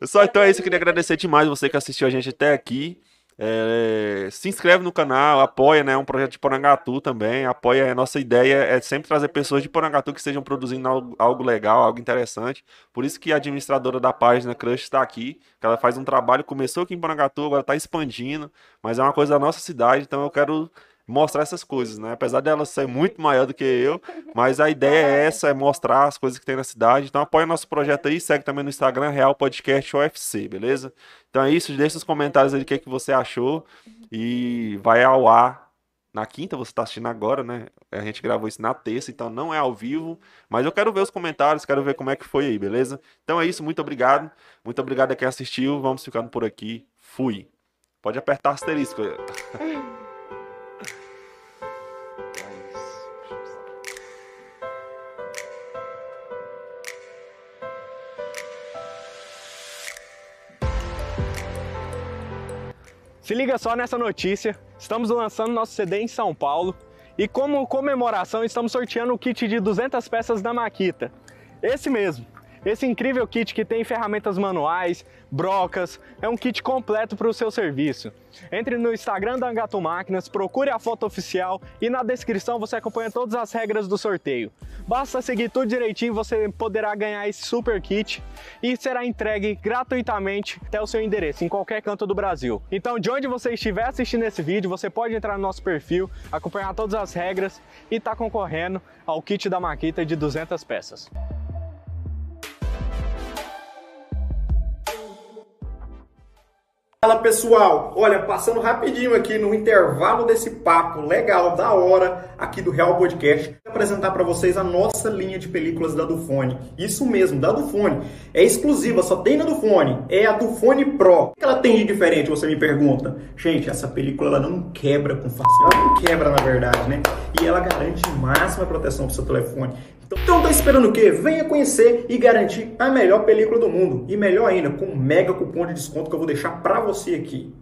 Pessoal, então é isso. Eu queria agradecer demais você que assistiu a gente até aqui. É, se inscreve no canal, apoia, né? É um projeto de Porangatu também. Apoia. A nossa ideia é sempre trazer pessoas de Porangatu que estejam produzindo algo, algo legal, algo interessante. Por isso que a administradora da página Crush está aqui. que Ela faz um trabalho, começou aqui em Porangatu, agora está expandindo. Mas é uma coisa da nossa cidade, então eu quero mostrar essas coisas, né? Apesar dela ser muito maior do que eu, mas a ideia é essa, é mostrar as coisas que tem na cidade. Então apoia nosso projeto aí, segue também no Instagram, Real Podcast UFC, beleza? Então é isso, deixa os comentários aí o que, é que você achou e vai ao ar na quinta, você está assistindo agora, né? A gente gravou isso na terça, então não é ao vivo. Mas eu quero ver os comentários, quero ver como é que foi aí, beleza? Então é isso, muito obrigado. Muito obrigado a quem assistiu. Vamos ficando por aqui. Fui. Pode apertar asterisco. Se liga só nessa notícia, estamos lançando nosso CD em São Paulo. E como comemoração estamos sorteando o kit de 200 peças da Maquita. Esse mesmo, esse incrível kit que tem ferramentas manuais, brocas, é um kit completo para o seu serviço. Entre no Instagram da Angato Máquinas, procure a foto oficial e na descrição você acompanha todas as regras do sorteio. Basta seguir tudo direitinho, você poderá ganhar esse super kit e será entregue gratuitamente até o seu endereço, em qualquer canto do Brasil. Então, de onde você estiver assistindo esse vídeo, você pode entrar no nosso perfil, acompanhar todas as regras e estar tá concorrendo ao kit da Maquita de 200 peças. Fala pessoal, olha, passando rapidinho aqui no intervalo desse papo legal, da hora, aqui do Real Podcast, vou apresentar para vocês a nossa linha de películas da Dufone. Isso mesmo, da Dufone. É exclusiva, só tem na Dufone. É a Dufone Pro. O que ela tem de diferente, você me pergunta? Gente, essa película ela não quebra com facilidade. Ela não quebra, na verdade, né? E ela garante máxima proteção pro seu telefone. Então tá esperando o quê? Venha conhecer e garantir a melhor película do mundo. E melhor ainda, com um mega cupom de desconto que eu vou deixar pra você aqui.